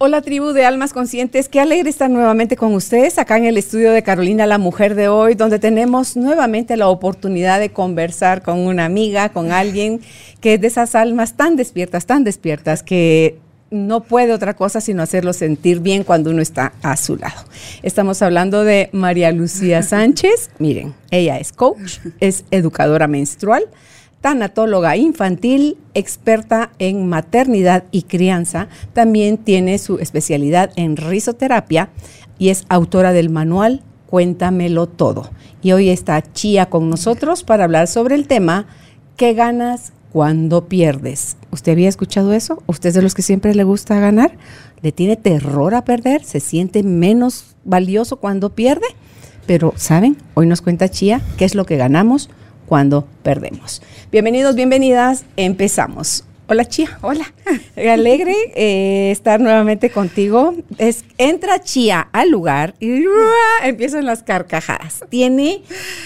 Hola tribu de almas conscientes, qué alegre estar nuevamente con ustedes acá en el estudio de Carolina la Mujer de hoy, donde tenemos nuevamente la oportunidad de conversar con una amiga, con alguien que es de esas almas tan despiertas, tan despiertas, que no puede otra cosa sino hacerlo sentir bien cuando uno está a su lado. Estamos hablando de María Lucía Sánchez. Miren, ella es coach, es educadora menstrual, tanatóloga infantil, experta en maternidad y crianza. También tiene su especialidad en risoterapia y es autora del manual Cuéntamelo todo. Y hoy está Chía con nosotros para hablar sobre el tema ¿Qué ganas cuando pierdes? ¿Usted había escuchado eso? ¿Usted es de los que siempre le gusta ganar? ¿Le tiene terror a perder? ¿Se siente menos valioso cuando pierde? Pero, ¿saben? Hoy nos cuenta Chía qué es lo que ganamos cuando perdemos. Bienvenidos, bienvenidas. Empezamos. Hola Chía, hola. Alegre eh, estar nuevamente contigo. Es, entra Chía al lugar y empiezan las carcajadas. Tiene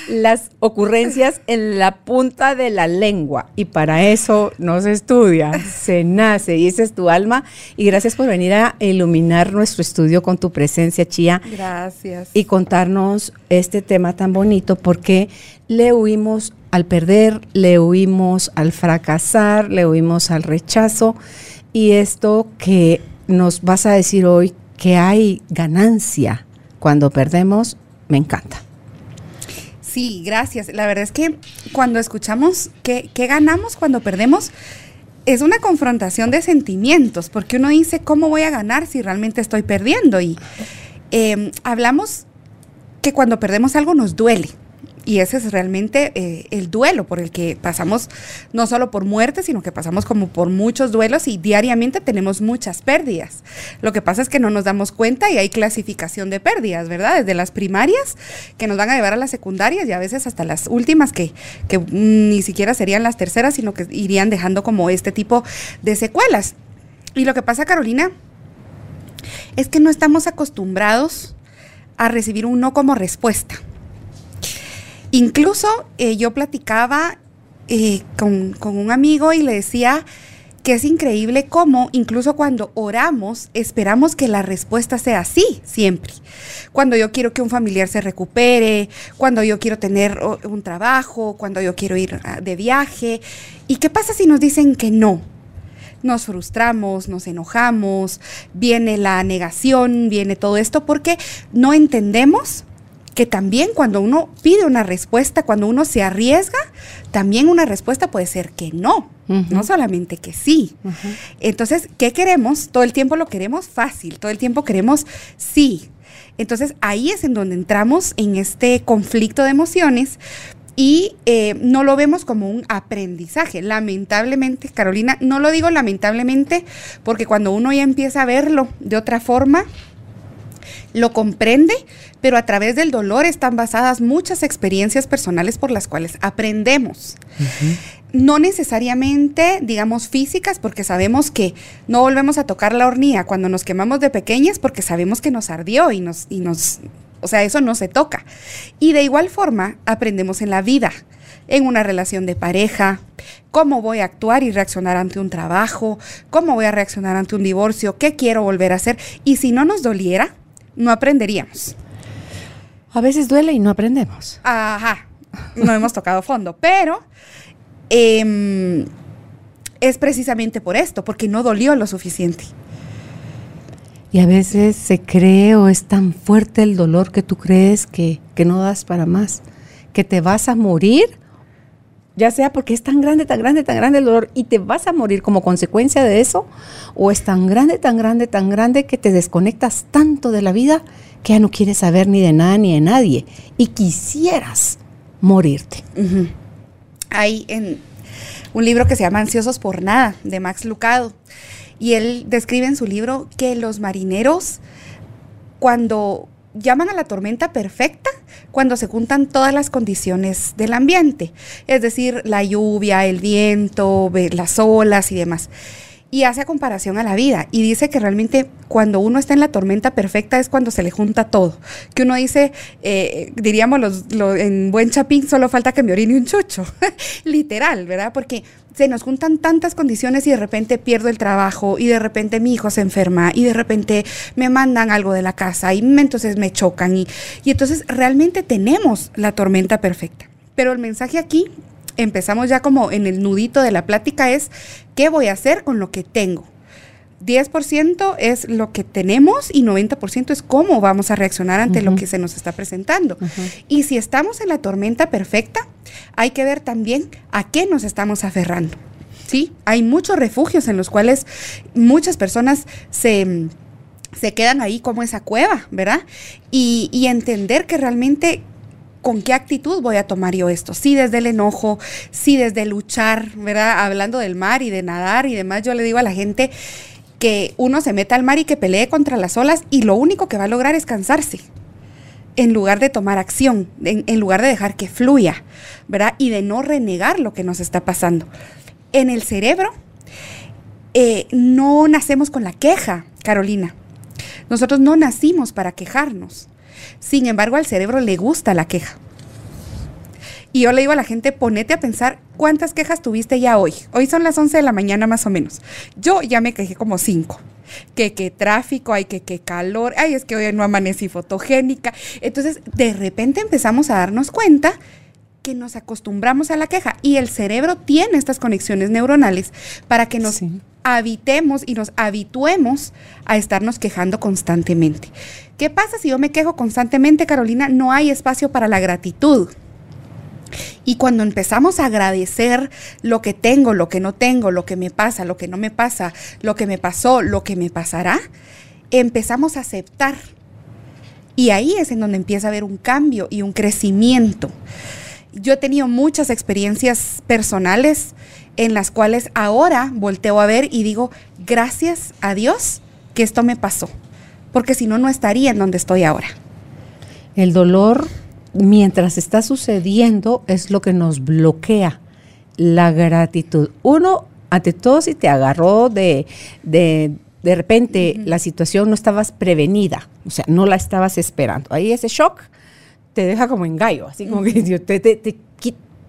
las ocurrencias en la punta de la lengua y para eso no se estudia, se nace y esa es tu alma. Y gracias por venir a iluminar nuestro estudio con tu presencia, Chía. Gracias. Y contarnos este tema tan bonito porque le huimos al perder, le huimos al fracasar, le huimos al rechazo. Y esto que nos vas a decir hoy, que hay ganancia cuando perdemos, me encanta. Sí, gracias. La verdad es que cuando escuchamos qué, ganamos cuando perdemos, es una confrontación de sentimientos, porque uno dice, ¿cómo voy a ganar si realmente estoy perdiendo? Y eh, hablamos que cuando perdemos algo nos duele. Y ese es realmente eh, el duelo por el que pasamos, no solo por muerte, sino que pasamos como por muchos duelos y diariamente tenemos muchas pérdidas. Lo que pasa es que no nos damos cuenta y hay clasificación de pérdidas, ¿verdad? Desde las primarias que nos van a llevar a las secundarias y a veces hasta las últimas que, que ni siquiera serían las terceras, sino que irían dejando como este tipo de secuelas. Y lo que pasa, Carolina, es que no estamos acostumbrados a recibir un no como respuesta. Incluso eh, yo platicaba eh, con, un amigo y le decía que es increíble cómo incluso cuando oramos esperamos que la respuesta sea así siempre. Cuando yo quiero que un familiar se recupere, cuando yo quiero tener un trabajo, cuando yo quiero ir ah, de viaje. ¿Y qué pasa si nos dicen que no? Nos frustramos, nos enojamos, viene la negación, viene todo esto porque no entendemos que también cuando uno pide una respuesta, cuando uno se arriesga, también una respuesta puede ser que no, no solamente que sí. Entonces, ¿qué queremos? Todo el tiempo lo queremos fácil, todo el tiempo queremos sí. Entonces, ahí es en donde entramos en este conflicto de emociones y eh, no lo vemos como un aprendizaje. Lamentablemente, Carolina, no lo digo lamentablemente porque cuando uno ya empieza a verlo de otra forma, lo comprende, pero a través del dolor están basadas muchas experiencias personales por las cuales aprendemos. No necesariamente, digamos, físicas, porque sabemos que no volvemos a tocar la hornilla cuando nos quemamos de pequeñas, porque sabemos que nos ardió y nos, y nos, o sea, eso no se toca. Y de igual forma, aprendemos en la vida en una relación de pareja, cómo voy a actuar y reaccionar ante un trabajo, cómo voy a reaccionar ante un divorcio, qué quiero volver a hacer. Y si no nos doliera, no aprenderíamos. A veces duele y no aprendemos. Ajá, no hemos tocado fondo, pero em, es precisamente por esto, porque no dolió lo suficiente. Y a veces se cree o es tan fuerte el dolor que tú crees que, que no das para más, que te vas a morir ya sea porque es tan grande, tan grande, tan grande el dolor y te vas a morir como consecuencia de eso, o es tan grande, tan grande, tan grande que te desconectas tanto de la vida que ya no quieres saber ni de nada ni de nadie y quisieras morirte. Hay en un libro que se llama Ansiosos por Nada, de Max Lucado, y él describe en su libro que los marineros, cuando llaman a la tormenta perfecta cuando se juntan todas las condiciones del ambiente, es decir, la lluvia, el viento, las olas y demás y hace comparación a la vida y dice que realmente cuando uno está en la tormenta perfecta es cuando se le junta todo. Que uno dice, eh, diríamos los, en buen chapín, solo falta que me orine un chucho. Literal, ¿verdad? Porque se nos juntan tantas condiciones y de repente pierdo el trabajo y de repente mi hijo se enferma y de repente me mandan algo de la casa y entonces me chocan y, y entonces realmente tenemos la tormenta perfecta. Pero el mensaje aquí empezamos ya como en el nudito de la plática es, ¿qué voy a hacer con lo que tengo? 10% es lo que tenemos y 90% es cómo vamos a reaccionar ante lo que se nos está presentando. Y si estamos en la tormenta perfecta, hay que ver también a qué nos estamos aferrando. ¿sí? Hay muchos refugios en los cuales muchas personas se, se quedan ahí como esa cueva, ¿verdad? Y, y entender que realmente con qué actitud voy a tomar yo esto. Sí desde el enojo, sí desde luchar, ¿verdad? Hablando del mar y de nadar y demás, yo le digo a la gente que uno se meta al mar y que pelee contra las olas y lo único que va a lograr es cansarse en lugar de tomar acción, en, lugar de dejar que fluya, ¿verdad? Y de no renegar lo que nos está pasando. En el cerebro eh, no nacemos con la queja, Carolina. Nosotros no nacimos para quejarnos. Sin embargo, al cerebro le gusta la queja. Y yo le digo a la gente, ponete a pensar cuántas quejas tuviste ya hoy. Hoy son las 11 de la mañana más o menos. Yo ya me quejé como cinco. Que qué tráfico, hay que qué calor, ay, es que hoy no amanecí fotogénica. Entonces, de repente empezamos a darnos cuenta que nos acostumbramos a la queja y el cerebro tiene estas conexiones neuronales para que nos habitemos y nos habituemos a estarnos quejando constantemente. ¿Qué pasa si yo me quejo constantemente, Carolina? No hay espacio para la gratitud. Y cuando empezamos a agradecer lo que tengo, lo que no tengo, lo que me pasa, lo que no me pasa, lo que me pasó, lo que me pasará, empezamos a aceptar. Y ahí es en donde empieza a haber un cambio y un crecimiento. Yo he tenido muchas experiencias personales en las cuales ahora volteo a ver y digo, gracias a Dios que esto me pasó, porque si no, no estaría en donde estoy ahora. El dolor, mientras está sucediendo, es lo que nos bloquea la gratitud. Uno, ante todo, si te agarró de, de, de repente la situación no estabas prevenida, o sea, no la estabas esperando. Ahí ese shock te deja como en gallo, así como que te, te, te,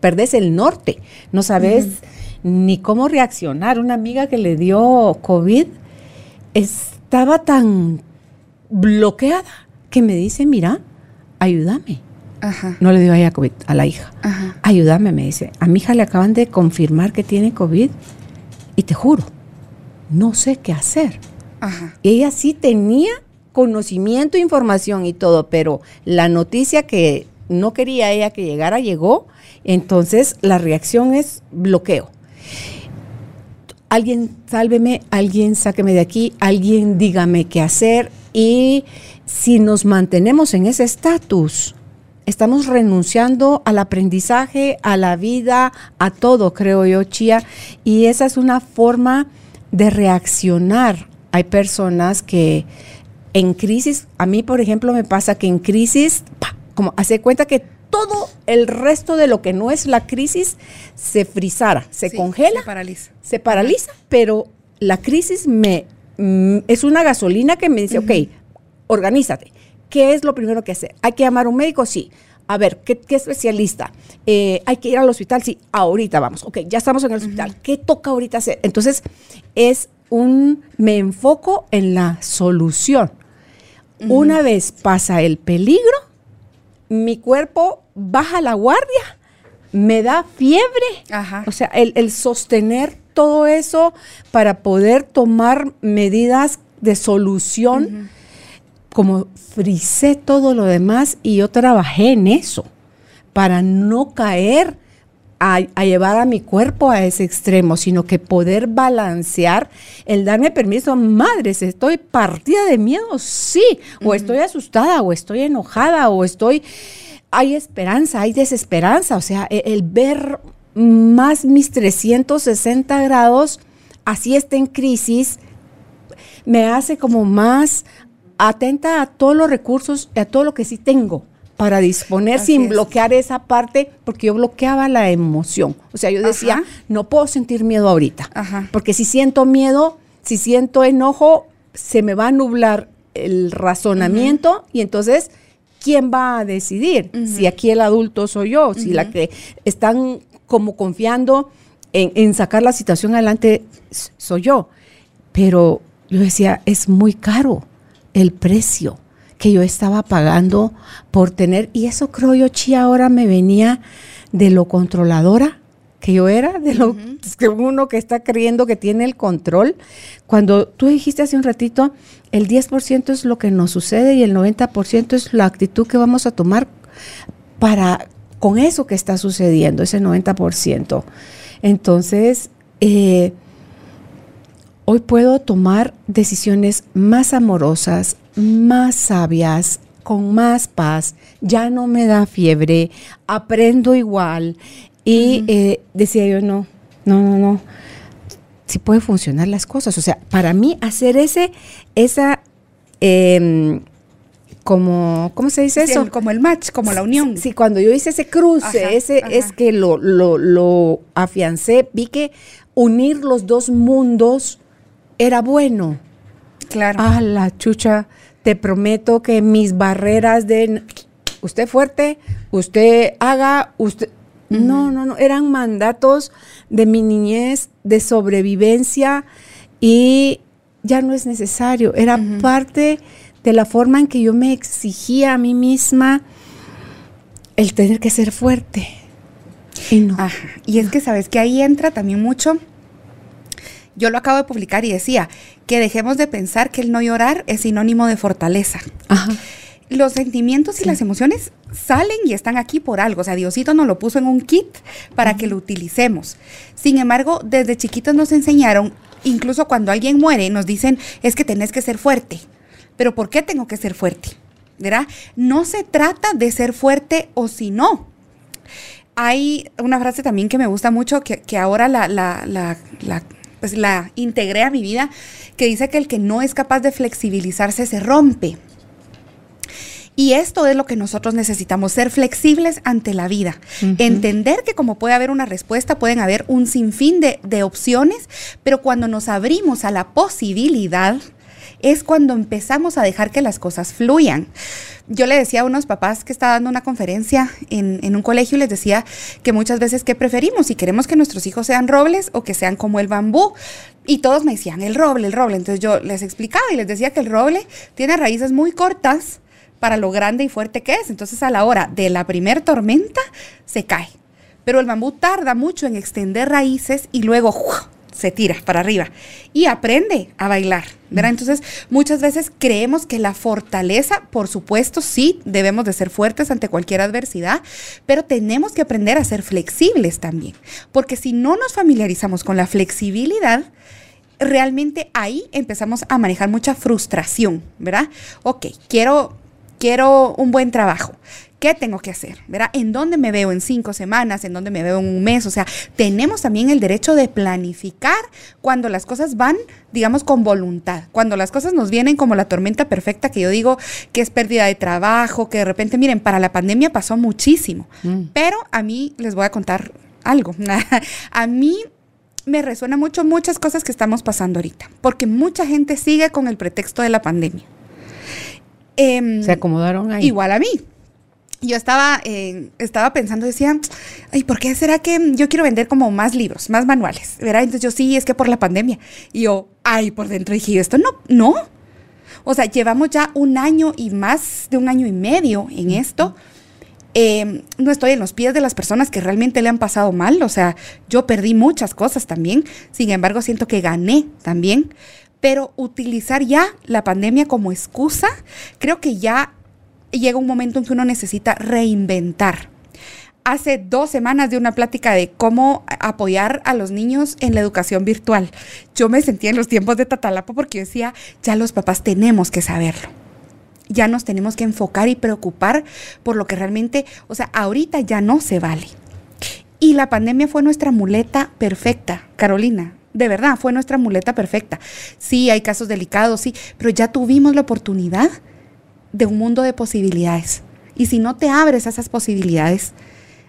perdes el norte, no sabes ni cómo reaccionar. Una amiga que le dio COVID estaba tan bloqueada que me dice, mira, ayúdame. No le dio a ella COVID, a la hija. Ayúdame, me dice. A mi hija le acaban de confirmar que tiene COVID y te juro, no sé qué hacer. Ella sí tenía conocimiento, información y todo, pero la noticia que no quería ella que llegara llegó, entonces la reacción es bloqueo alguien sálveme, alguien sáqueme de aquí, alguien dígame qué hacer. Y si nos mantenemos en ese estatus, estamos renunciando al aprendizaje, a la vida, a todo, creo yo, Chía. Y esa es una forma de reaccionar. Hay personas que en crisis, a mí por ejemplo me pasa que en crisis, como hace cuenta que todo el resto de lo que no es la crisis se frizara, se congela, se paraliza. Se paraliza, pero la crisis me mm, es una gasolina que me dice, ok, organízate. ¿Qué es lo primero que hacer? ¿Hay que llamar a un médico? Sí. A ver, ¿qué, especialista? Eh, ¿Hay que ir al hospital? Sí, ahorita vamos. Ok, ya estamos en el hospital. ¿Qué toca ahorita hacer? Entonces, es un, me enfoco en la solución. Una vez pasa el peligro, mi cuerpo baja la guardia, me da fiebre. O sea, el, sostener todo eso para poder tomar medidas de solución, como frisé todo lo demás y yo trabajé en eso para no caer a, llevar a mi cuerpo a ese extremo, sino que poder balancear el darme permiso, madres, estoy partida de miedo, sí, o estoy asustada, o estoy enojada, o estoy hay esperanza, hay desesperanza, o sea, e, el, ver más mis 360 grados, así está en crisis, me hace como más atenta a todos los recursos y a todo lo que sí tengo para disponer Así sin es. bloquear esa parte, porque yo bloqueaba la emoción. O sea, yo decía, Ajá. no puedo sentir miedo ahorita, Ajá. porque si siento miedo, si siento enojo, se me va a nublar el razonamiento y entonces, ¿quién va a decidir? Si aquí el adulto soy yo, si la que están como confiando en, en sacar la situación adelante soy yo. Pero yo decía, es muy caro el precio que yo estaba pagando por tener, y eso creo yo, Chi, ahora me venía de lo controladora que yo era, de lo que uno que está creyendo que tiene el control. Cuando tú dijiste hace un ratito, el 10% es lo que nos sucede y el 90% es la actitud que vamos a tomar para con eso que está sucediendo, ese 90%. Entonces, eh, hoy puedo tomar decisiones más amorosas, más sabias, con más paz, ya no me da fiebre, aprendo igual. Y eh, decía yo, no, no, no, no, sí puede funcionar las cosas. O sea, para mí hacer ese, esa, em, como, ¿cómo se dice Sí, eso? el- como el match, como la unión. Sí, cuando yo hice ese cruce, Ajá, ese ajá. es que lo, lo, lo afiancé, vi que unir los dos mundos era bueno. Claro. Ah, la chucha, te prometo que mis barreras de usted fuerte, usted haga, usted. No, no, no, eran mandatos de mi niñez, de sobrevivencia y ya no es necesario. Era parte de la forma en que yo me exigía a mí misma el tener que ser fuerte. Y no. Ajá. Y es que sabes que ahí entra también mucho. Yo lo acabo de publicar y decía que dejemos de pensar que el no llorar es sinónimo de fortaleza. Ajá. Los sentimientos y las emociones salen y están aquí por algo. O sea, Diosito nos lo puso en un kit para que lo utilicemos. Sin embargo, desde chiquitos nos enseñaron, incluso cuando alguien muere, nos dicen, es que tenés que ser fuerte. Pero ¿por qué tengo que ser fuerte? ¿Verdad? No se trata de ser fuerte o si no. Hay una frase también que me gusta mucho, que, que ahora la, la, la, la, pues la integré a mi vida, que dice que el que no es capaz de flexibilizarse se rompe. Y esto es lo que nosotros necesitamos, ser flexibles ante la vida. Entender que como puede haber una respuesta, pueden haber un sinfín de, de opciones, pero cuando nos abrimos a la posibilidad, es cuando empezamos a dejar que las cosas fluyan. Yo le decía a unos papás que estaba dando una conferencia en, un colegio y les decía que muchas veces qué preferimos, si queremos que nuestros hijos sean robles o que sean como el bambú. Y todos me decían, el roble, el roble. Entonces yo les explicaba y les decía que el roble tiene raíces muy cortas para lo grande y fuerte que es. Entonces a la hora de la primer tormenta se cae. Pero el bambú tarda mucho en extender raíces y luego. Se tira para arriba y aprende a bailar. ¿verdad? Entonces muchas veces creemos que la fortaleza, por supuesto, sí, debemos de ser fuertes ante cualquier adversidad, pero tenemos que aprender a ser flexibles también. Porque si no nos familiarizamos con la flexibilidad, realmente ahí empezamos a manejar mucha frustración, ¿verdad? Ok, quiero, quiero un buen trabajo. ¿Qué tengo que hacer? ¿Verdad? ¿En dónde me veo en cinco semanas? ¿En dónde me veo en un mes? O sea, tenemos también el derecho de planificar cuando las cosas van, digamos, con voluntad. Cuando las cosas nos vienen como la tormenta perfecta, que yo digo que es pérdida de trabajo, que de repente, miren, para la pandemia pasó muchísimo. Pero a mí les voy a contar algo. a mí me resuena mucho muchas cosas que estamos pasando ahorita, porque mucha gente sigue con el pretexto de la pandemia. Em, Se acomodaron ahí. Igual a mí. Yo estaba, eh, estaba pensando, decía, ay, ¿por qué será que yo quiero vender como más libros, más manuales? ¿Verdad? Entonces yo sí, es que por la pandemia. Y yo, ay, por dentro dije, esto no, no. O sea, llevamos ya un año y más de un año y medio en esto. Eh, no estoy en los pies de las personas que realmente le han pasado mal. O sea, yo perdí muchas cosas también. Sin embargo, siento que gané también. Pero utilizar ya la pandemia como excusa, creo que ya llega un momento en que uno necesita reinventar. Hace dos semanas de una plática de cómo apoyar a los niños en la educación virtual. Yo me sentía en los tiempos de Tatalapa porque decía, ya los papás tenemos que saberlo. Ya nos tenemos que enfocar y preocupar por lo que realmente, o sea, ahorita ya no se vale. Y la pandemia fue nuestra muleta perfecta, Carolina. De verdad, fue nuestra muleta perfecta. Sí, hay casos delicados, sí, pero ya tuvimos la oportunidad de un mundo de posibilidades. Y si no te abres a esas posibilidades,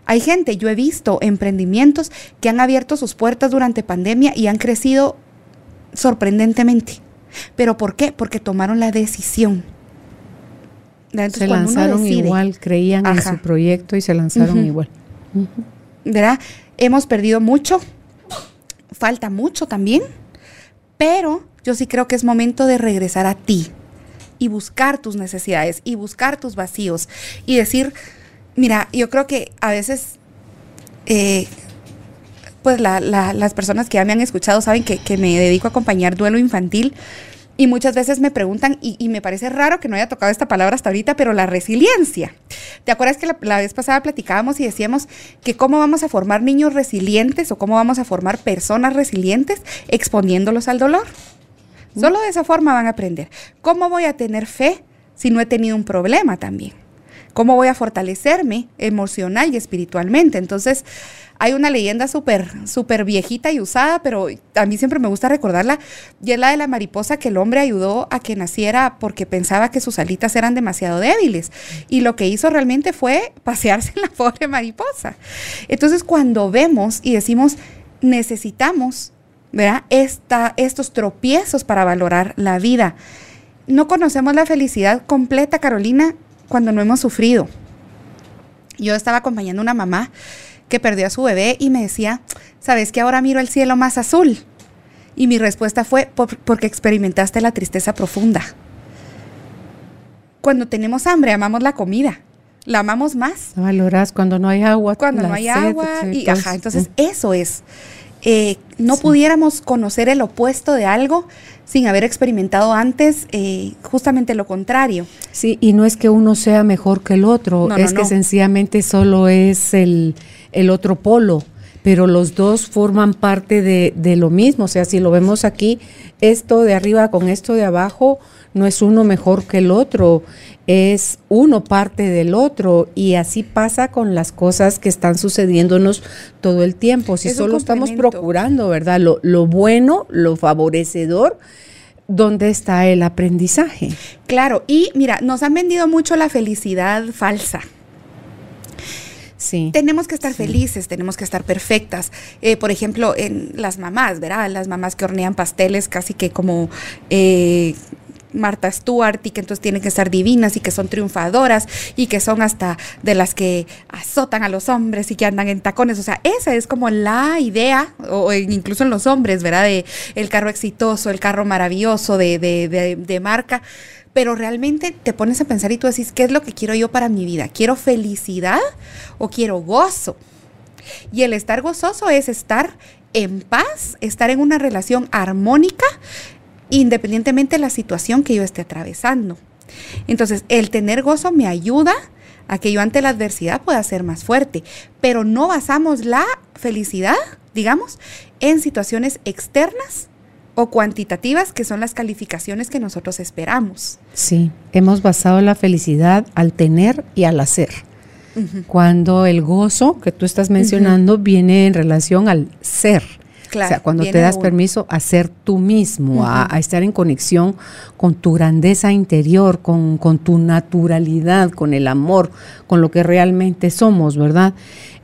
hay gente, yo he visto emprendimientos que han abierto sus puertas durante pandemia y han crecido sorprendentemente. ¿Pero por qué? Porque tomaron la decisión. se lanzaron igual, creían en su proyecto y se lanzaron igual. ¿Verdad? Hemos perdido mucho, falta mucho también, pero yo sí creo que es momento de regresar a ti y buscar tus necesidades y buscar tus vacíos y decir, mira, yo creo que a veces, eh, pues las personas que ya me han escuchado saben que, me dedico a acompañar duelo infantil. Y muchas veces me preguntan, y, me parece raro que no haya tocado esta palabra hasta ahorita, pero la resiliencia. ¿Te acuerdas que la, vez pasada platicábamos y decíamos que cómo vamos a formar niños resilientes o cómo vamos a formar personas resilientes exponiéndolos al dolor? Solo de esa forma van a aprender. ¿Cómo voy a tener fe si no he tenido un problema también? ¿Cómo voy a fortalecerme emocional y espiritualmente? Entonces, hay una leyenda súper, súper viejita y usada, pero a mí siempre me gusta recordarla, y es la de la mariposa que el hombre ayudó a que naciera porque pensaba que sus alitas eran demasiado débiles. Y lo que hizo realmente fue pasearse en la pobre mariposa. Entonces, cuando vemos y decimos, necesitamos, ¿verdad? Esta, estos tropiezos para valorar la vida. No conocemos la felicidad completa, Carolina, cuando no hemos sufrido. Yo estaba acompañando a una mamá que perdió a su bebé y me decía, ¿sabes que ahora miro el cielo más azul? Y mi respuesta fue, porque experimentaste la tristeza profunda. Cuando tenemos hambre, amamos la comida. La amamos más. Valoras cuando no hay agua. Cuando no hay agua. Y, ajá, entonces eso es. Eh, no pudiéramos conocer el opuesto de algo sin haber experimentado antes eh, justamente lo contrario. Sí, y no es que uno sea mejor que el otro, es que sencillamente solo es el, otro polo, pero los dos forman parte de, de, lo mismo. O sea, si lo vemos aquí, esto de arriba con esto de abajo, no es uno mejor que el otro es uno parte del otro y así pasa con las cosas que están sucediéndonos todo el tiempo. Si solo estamos procurando, ¿verdad? Lo, lo bueno, lo favorecedor, ¿dónde está el aprendizaje? Claro, y mira, nos han vendido mucho la felicidad falsa. Sí. Tenemos que estar felices, tenemos que estar perfectas. Eh, por ejemplo, en las mamás, ¿verdad? Las mamás que hornean pasteles casi que como eh, Marta Stewart y que entonces tienen que ser divinas y que son triunfadoras y que son hasta de las que azotan a los hombres y que andan en tacones. O sea, esa es como la idea, o incluso en los hombres, ¿verdad? De el carro exitoso, el carro maravilloso de, de, de marca. Pero realmente te pones a pensar y tú decís, ¿qué es lo que quiero yo para mi vida? ¿Quiero felicidad o quiero gozo? Y el estar gozoso es estar en paz, estar en una relación armónica independientemente de la situación que yo esté atravesando. Entonces, el tener gozo me ayuda a que yo ante la adversidad pueda ser más fuerte, pero no basamos la felicidad, digamos, en situaciones externas o cuantitativas, que son las calificaciones que nosotros esperamos. Sí, hemos basado la felicidad al tener y al hacer. Cuando el gozo que tú estás mencionando viene en relación al ser o sea, cuando te das permiso a ser tú mismo, a, estar en conexión con tu grandeza interior, con, tu naturalidad, con el amor, con lo que realmente somos, ¿verdad?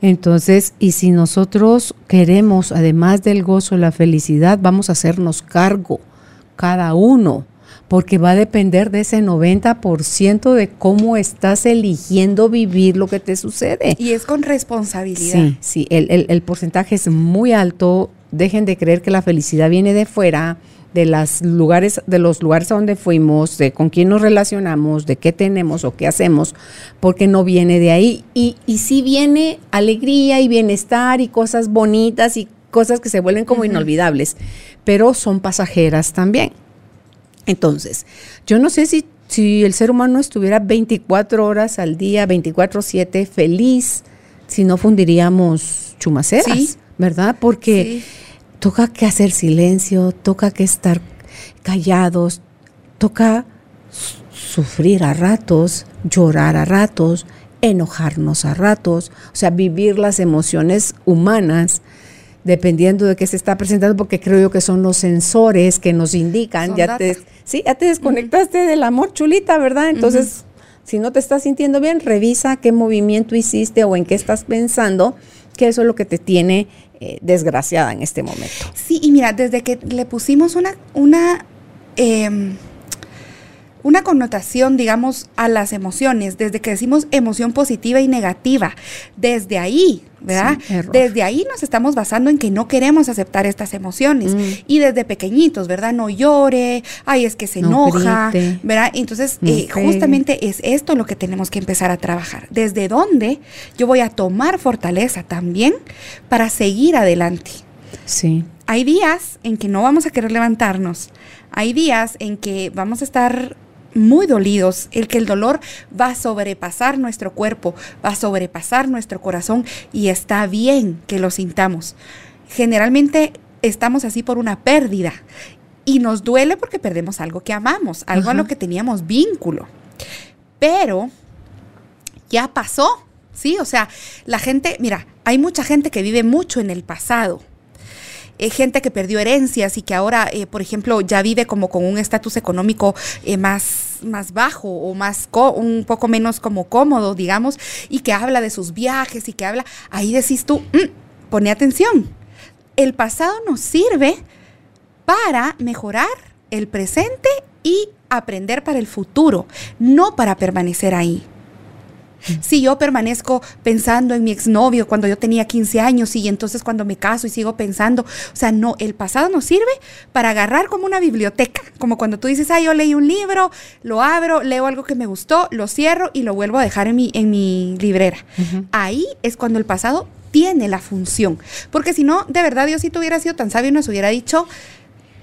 Entonces, y si nosotros queremos, además del gozo, la felicidad, vamos a hacernos cargo, cada uno, porque va a depender de ese 90% de cómo estás eligiendo vivir lo que te sucede. Y es con responsabilidad. Sí, sí, el, el porcentaje es muy alto dejen de creer que la felicidad viene de fuera, de los lugares, de los lugares a donde fuimos, de con quién nos relacionamos, de qué tenemos o qué hacemos, porque no viene de ahí. Y, y sí viene alegría y bienestar y cosas bonitas y cosas que se vuelven como inolvidables, pero son pasajeras también. Entonces, yo no sé si, si el ser humano estuviera 24 horas al día, 24/7 feliz, si no fundiríamos chumaceras, ¿verdad? Porque toca que hacer silencio, toca que estar callados, toca sufrir a ratos, llorar a ratos, enojarnos a ratos, o sea, vivir las emociones humanas dependiendo de qué se está presentando, porque creo yo que son los sensores que nos indican. Son ya data. te, sí, ya te desconectaste del amor, chulita, ¿verdad? Entonces, si no te estás sintiendo bien, revisa qué movimiento hiciste o en qué estás pensando, que eso es lo que te tiene eh, desgraciada en este momento. Sí, y mira, desde que le pusimos una, una, em, una connotación, digamos, a las emociones, desde que decimos emoción positiva y negativa, desde ahí, ¿verdad? Sí, desde ahí nos estamos basando en que no queremos aceptar estas emociones. Mm. Y desde pequeñitos, ¿verdad? No llore, ay, es que se No enoja, grite. ¿verdad? Entonces, No eh, justamente es esto lo que tenemos que empezar a trabajar. Desde dónde yo voy a tomar fortaleza también para seguir adelante. Sí. Hay días en que no vamos a querer levantarnos. Hay días en que vamos a estar muy dolidos, el que el dolor va a sobrepasar nuestro cuerpo, va a sobrepasar nuestro corazón y está bien que lo sintamos. Generalmente estamos así por una pérdida y nos duele porque perdemos algo que amamos, algo a lo que teníamos vínculo. Pero ya pasó, ¿sí? O sea, la gente, mira, hay mucha gente que vive mucho en el pasado. Eh, gente que perdió herencias y que ahora, eh, por ejemplo, ya vive como con un estatus económico eh, más, más bajo o más un poco menos como cómodo, digamos, y que habla de sus viajes y que habla, ahí decís tú, "Mm, pone atención. El pasado nos sirve para mejorar el presente y aprender para el futuro, no para permanecer ahí. Si yo permanezco pensando en mi exnovio cuando yo tenía 15 años y entonces cuando me caso y sigo pensando, o sea, no, el pasado nos sirve para agarrar como una biblioteca, como cuando tú dices, ah, yo leí un libro, lo abro, leo algo que me gustó, lo cierro y lo vuelvo a dejar en mi, en mi librera. Ahí es cuando el pasado tiene la función, porque si no, de verdad, Dios si hubiera sido tan sabio y nos hubiera dicho,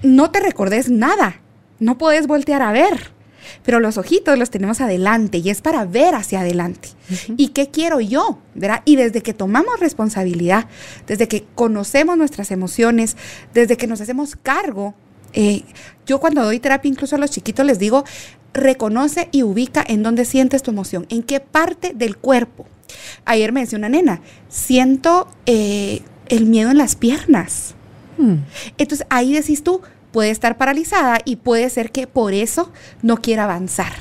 no te recordes nada, no puedes voltear a ver. Pero los ojitos los tenemos adelante y es para ver hacia adelante. ¿Y qué quiero yo? ¿verdad? Y desde que tomamos responsabilidad, desde que conocemos nuestras emociones, desde que nos hacemos cargo, eh, yo cuando doy terapia incluso a los chiquitos les digo, reconoce y ubica en dónde sientes tu emoción, en qué parte del cuerpo. Ayer me decía una nena, siento eh, el miedo en las piernas. Hmm. Entonces ahí decís tú, puede estar paralizada y puede ser que por eso no quiera avanzar.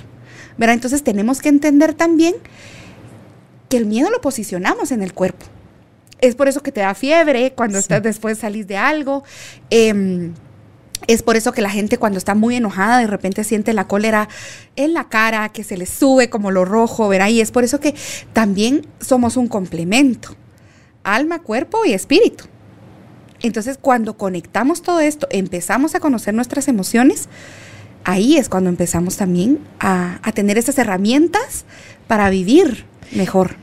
¿verdad? Entonces tenemos que entender también que el miedo lo posicionamos en el cuerpo. Es por eso que te da fiebre cuando Sí. estás después salís de algo. Em, es por eso que la gente cuando está muy enojada de repente siente la cólera en la cara, que se le sube como lo rojo, ¿verdad? Y es por eso que también somos un complemento. Alma, cuerpo y espíritu. Entonces, cuando conectamos todo esto, empezamos a conocer nuestras emociones, ahí es cuando empezamos también a, a tener esas herramientas para vivir mejor.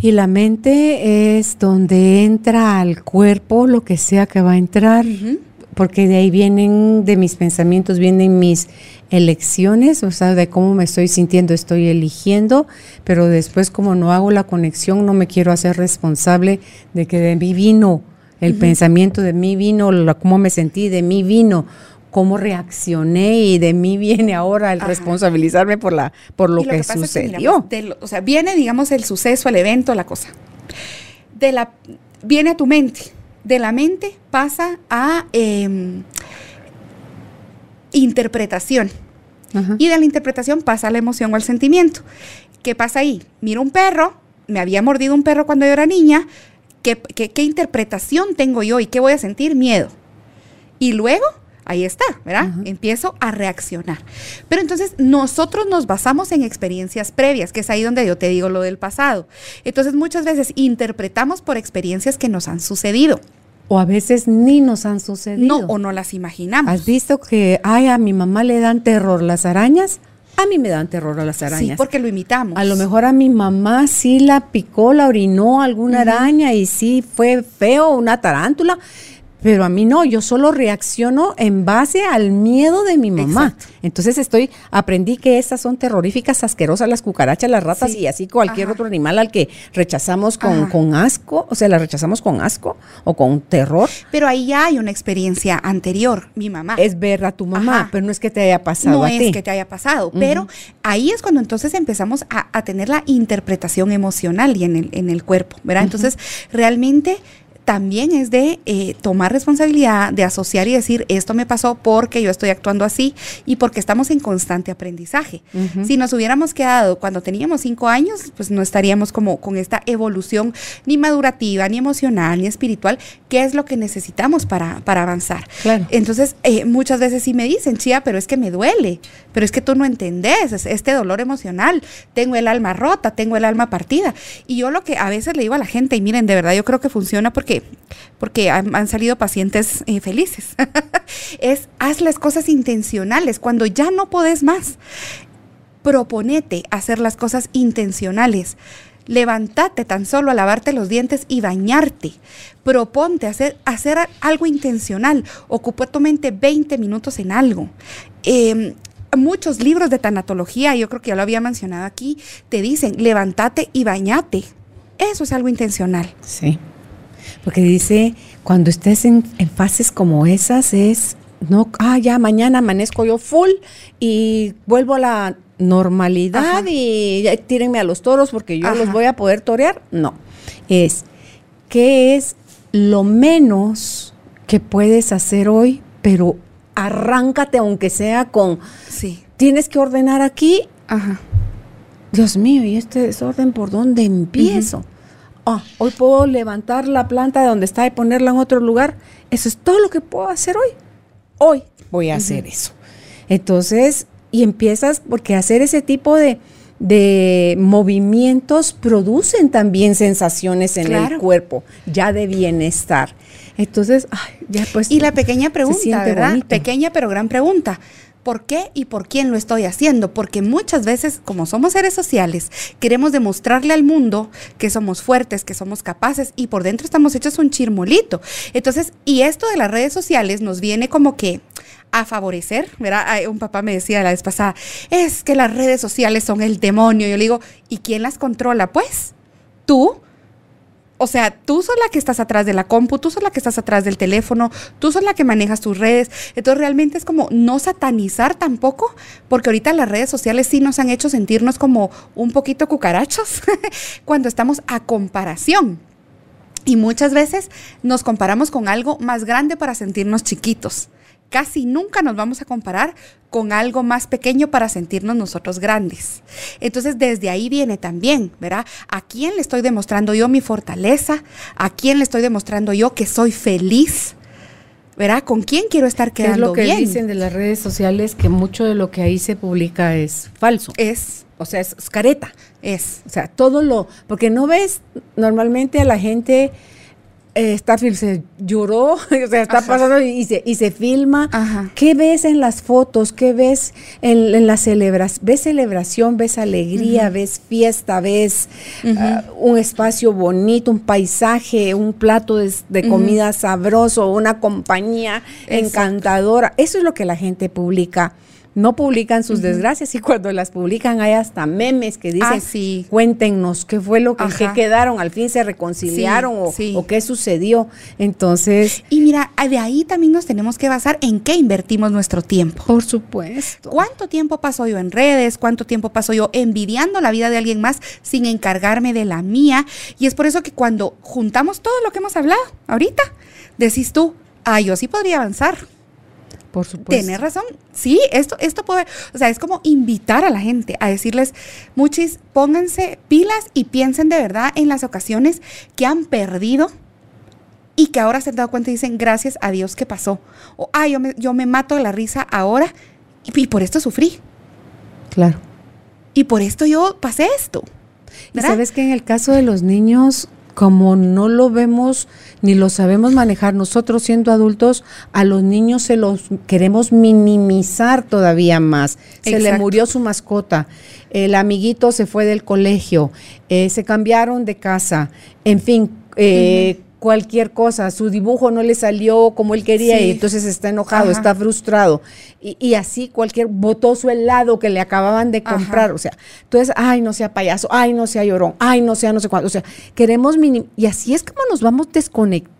Y la mente es donde entra al cuerpo lo que sea que va a entrar, porque de ahí vienen, de mis pensamientos, vienen mis elecciones, o sea, de cómo me estoy sintiendo, estoy eligiendo, pero después como no hago la conexión, no me quiero hacer responsable de que de mí vino el pensamiento, de mí vino la- cómo me sentí, de mí vino cómo reaccioné y de mí viene ahora el Ajá. responsabilizarme por la por lo, Y que, pasa es que, mira, sucedió. pues, de lo- o sea, viene, digamos, el suceso, el evento, la cosa. De la, viene a tu mente. De la mente pasa a em, interpretación. Ajá. Y de la interpretación pasa a la emoción o al sentimiento. ¿Qué pasa ahí? Miro un perro, me había mordido un perro cuando yo era niña. ¿Qué, qué, qué interpretación tengo yo y qué voy a sentir? Miedo. Y luego, ahí está, ¿verdad? Empiezo a reaccionar. Pero entonces nosotros nos basamos en experiencias previas, que es ahí donde yo te digo lo del pasado. Entonces muchas veces interpretamos por experiencias que nos han sucedido. O a veces ni nos han sucedido. No, o no las imaginamos. ¿Has visto que, ay, a mi mamá le dan terror las arañas? A mí me dan terror a las arañas. Sí, porque lo imitamos. A lo mejor a mi mamá sí la picó, la orinó alguna araña y sí fue feo, una tarántula, pero a mí no, yo solo reacciono en base al miedo de mi mamá. Exacto. Entonces estoy, aprendí que estas son terroríficas, asquerosas, las cucarachas, las ratas Sí. y así cualquier Ajá. otro animal al que rechazamos con, con asco, o sea, la rechazamos con asco o con terror. Pero ahí ya hay una experiencia anterior, mi mamá. Es ver a tu mamá, Ajá. pero no es que te haya pasado no a es ti. que te haya pasado, pero ahí es cuando entonces empezamos a, a tener la interpretación emocional y en el, en el cuerpo, ¿verdad? Entonces, realmente también es de eh, tomar responsabilidad, de asociar y decir, esto me pasó porque yo estoy actuando así y porque estamos en constante aprendizaje. Si nos hubiéramos quedado cuando teníamos cinco años, pues no estaríamos como con esta evolución ni madurativa, ni emocional, ni espiritual, que es lo que necesitamos para, para avanzar. Entonces, eh, muchas veces sí me dicen, chía, pero es que me duele, pero es que tú no entendés, este dolor emocional, tengo el alma rota, tengo el alma partida. Y yo lo que a veces le digo a la gente, y miren, de verdad yo creo que funciona porque porque, han, salido pacientes eh, felices, es haz las cosas intencionales cuando ya no podés más. Proponete hacer las cosas intencionales. Levántate tan solo a lavarte los dientes y bañarte. Proponte hacer, hacer algo intencional. Ocupa tu mente 20 minutos en algo. Em, muchos libros de tanatología, yo creo que ya lo había mencionado aquí, te dicen, levántate y bañate. Eso es algo intencional. Sí. Porque dice, cuando estés en, fases como esas es, no, ah, ya mañana amanezco yo full y vuelvo a la normalidad y ya, tírenme a los toros porque yo los voy a poder torear. No, es, ¿qué es lo menos que puedes hacer hoy? Pero arráncate aunque sea con, sí. tienes que ordenar aquí. Ajá. Dios mío, ¿y este desorden por dónde empiezo? Ah, hoy puedo levantar la planta de donde está y ponerla en otro lugar. Eso es todo lo que puedo hacer hoy. Hoy voy a hacer eso. Entonces, y empiezas, porque hacer ese tipo de, movimientos producen también sensaciones en el cuerpo, ya de bienestar. Entonces, ya pues. Y la pequeña pregunta, ¿verdad? Pequeña pero gran pregunta. ¿Por qué y por quién lo estoy haciendo? Porque muchas veces, como somos seres sociales, queremos demostrarle al mundo que somos fuertes, que somos capaces y por dentro estamos hechos un chirmolito. Entonces, y esto de las redes sociales nos viene como que a favorecer, ¿verdad? Un papá me decía la vez pasada, es que las redes sociales son el demonio. Yo le digo, ¿y quién las controla? Pues tú, o sea, tú sos la que estás atrás de la compu, tú sos la que estás atrás del teléfono, tú sos la que manejas tus redes. Entonces realmente es como no satanizar tampoco, porque ahorita las redes sociales sí nos han hecho sentirnos como un poquito cucarachos cuando estamos a comparación. Y muchas veces nos comparamos con algo más grande para sentirnos chiquitos casi nunca nos vamos a comparar con algo más pequeño para sentirnos nosotros grandes. Entonces, desde ahí viene también, ¿verdad? ¿A quién le estoy demostrando yo mi fortaleza? ¿A quién le estoy demostrando yo que soy feliz? ¿Verdad? ¿Con quién quiero estar quedando bien? Es lo que dicen de las redes sociales que mucho de lo que ahí se publica es falso. Es, o sea, es careta. Es, o sea, todo lo, porque no ves normalmente a la gente eh, Starfield se lloró, o sea, está pasando y se, y se filma. ¿Qué ves en las fotos? ¿Qué ves en, las celebraciones? ¿Ves celebración? ¿Ves alegría? ¿Ves fiesta? ¿Ves ah, un espacio bonito, un paisaje, un plato de, comida sabroso, una compañía encantadora? Eso es lo que la gente publica no publican sus desgracias y cuando las publican hay hasta memes que dicen, ah, cuéntenos qué fue lo que, quedaron, al fin se reconciliaron o, qué sucedió. Entonces... Y mira, de ahí también nos tenemos que basar en qué invertimos nuestro tiempo. Por supuesto. ¿Cuánto tiempo paso yo en redes? ¿Cuánto tiempo paso yo envidiando la vida de alguien más sin encargarme de la mía? Y es por eso que cuando juntamos todo lo que hemos hablado ahorita, decís tú, ah, yo sí podría avanzar por supuesto. Tienes razón. Sí, esto, esto puede, o sea, es como invitar a la gente a decirles, muchis, pónganse pilas y piensen de verdad en las ocasiones que han perdido y que ahora se han dado cuenta y dicen, gracias a Dios que pasó. O, ay, yo me, yo me mato de la risa ahora y, por esto sufrí. Claro. Y por esto yo pasé esto. Y sabes que en el caso de los niños, como no lo vemos ni lo sabemos manejar nosotros siendo adultos, a los niños se los queremos minimizar todavía más. Se le murió su mascota, el amiguito se fue del colegio, eh, se cambiaron de casa, en fin, eh, cualquier cosa, su dibujo no le salió como él quería y entonces está enojado, está frustrado. Y, así cualquier, botó su helado que le acababan de comprar, o sea, entonces, ay, no sea payaso, ay, no sea llorón, ay, no sea no sé cuánto, o sea, queremos, y así es como nos vamos desconectando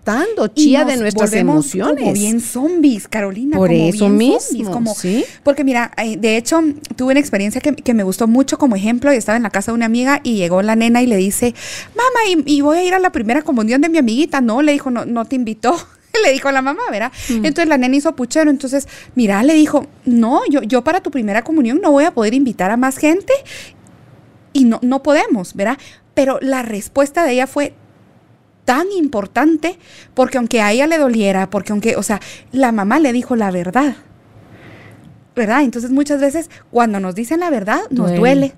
chía de nuestras emociones. Como bien zombies, Carolina. Por como eso bien mismo, zombies, como- ¿sí? Porque mira, eh, de hecho, tuve una experiencia que, que me gustó mucho como ejemplo. y estaba en la casa de una amiga y llegó la nena y le dice, mamá, y, y voy a ir a la primera comunión de mi amiguita. No, le dijo, no, no te invitó. Le dijo a la mamá, ¿verdad? Entonces la nena hizo puchero. Entonces, mira, le dijo, no, yo, yo para tu primera comunión no voy a poder invitar a más gente y no, no podemos, ¿verdad? Pero la respuesta de ella fue tan importante porque aunque a ella le doliera, porque aunque, o sea, la mamá le dijo la verdad, ¿verdad? Entonces muchas veces cuando nos dicen la verdad nos Duele. duele.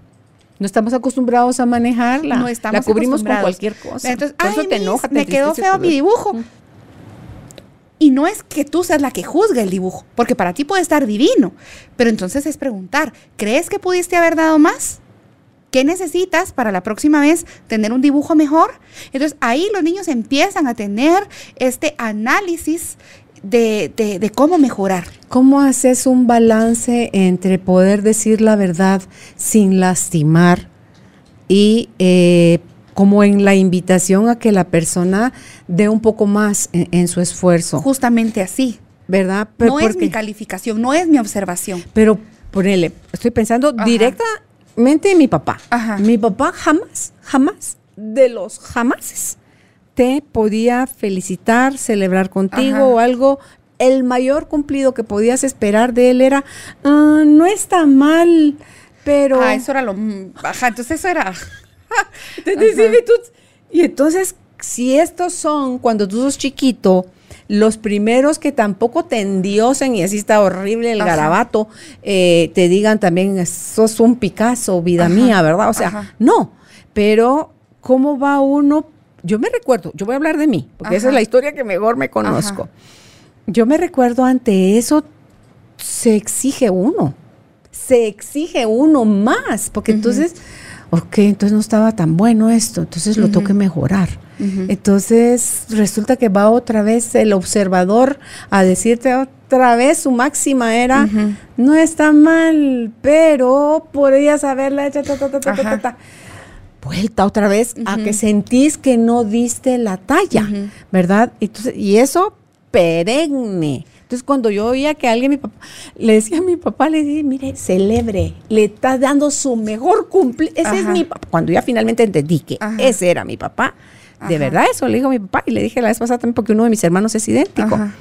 No estamos acostumbrados a manejarla. No estamos la cubrimos con cualquier cosa. Entonces, Por eso "Ay, te enoja, te me quedó feo mi duele". dibujo. Mm. Y no es que tú seas la que juzgue el dibujo, porque para ti puede estar divino. Pero entonces es preguntar, ¿crees que pudiste haber dado más? ¿Qué necesitas para la próxima vez tener un dibujo mejor? Entonces ahí los niños empiezan a tener este análisis de, de- de cómo mejorar. ¿Cómo haces un balance entre poder decir la verdad sin lastimar y eh, como en la invitación a que la persona dé un poco más en, en su esfuerzo? Justamente así. ¿Verdad? Pero no es mi calificación, no es mi observación. Pero ponele, estoy pensando Ajá. En mi papá. Ajá. Mi papá jamás, jamás, de los jamases, te podía felicitar, celebrar contigo Ajá. o algo. El mayor cumplido que podías esperar de él era, "Ah, no está mal, pero... Ah, eso era lo... Ajá, entonces eso era... Tú- Y entonces, si estos son, cuando tú sos chiquito, los primeros que tampoco te endiosen, y así está horrible el Ajá. garabato, eh, te digan también, sos un Picasso, vida Ajá. mía, ¿verdad? O sea, Ajá. no, pero ¿cómo va uno? Yo me recuerdo, yo voy a hablar de mí, porque esa es la historia que mejor me conozco. Yo me recuerdo ante eso, se exige uno, se exige uno más, porque entonces, ok, entonces no estaba tan bueno esto, entonces lo tengo que mejorar. Ujú. Entonces resulta que va otra vez el observador a decirte otra vez, su máxima era, Ujú. no está mal, pero podrías haberla hecho, ta, ta, ta, ta, ta, Ajá. ta". vuelta otra vez a Ujú. que sentís que no diste la talla. ¿verdad? Entonces, y eso perenne. Entonces, cuando yo oía que alguien, mi papá, le decía a mi papá, le dije, mire, celebre, le está dando su mejor cumpleaños. Ese es Ajá. mi papá. Cuando ya finalmente entendí que Ajá. ese era mi papá, de verdad eso le dijo mi papá. Y le dije la vez pasada también porque uno de mis hermanos es idéntico. Ajá.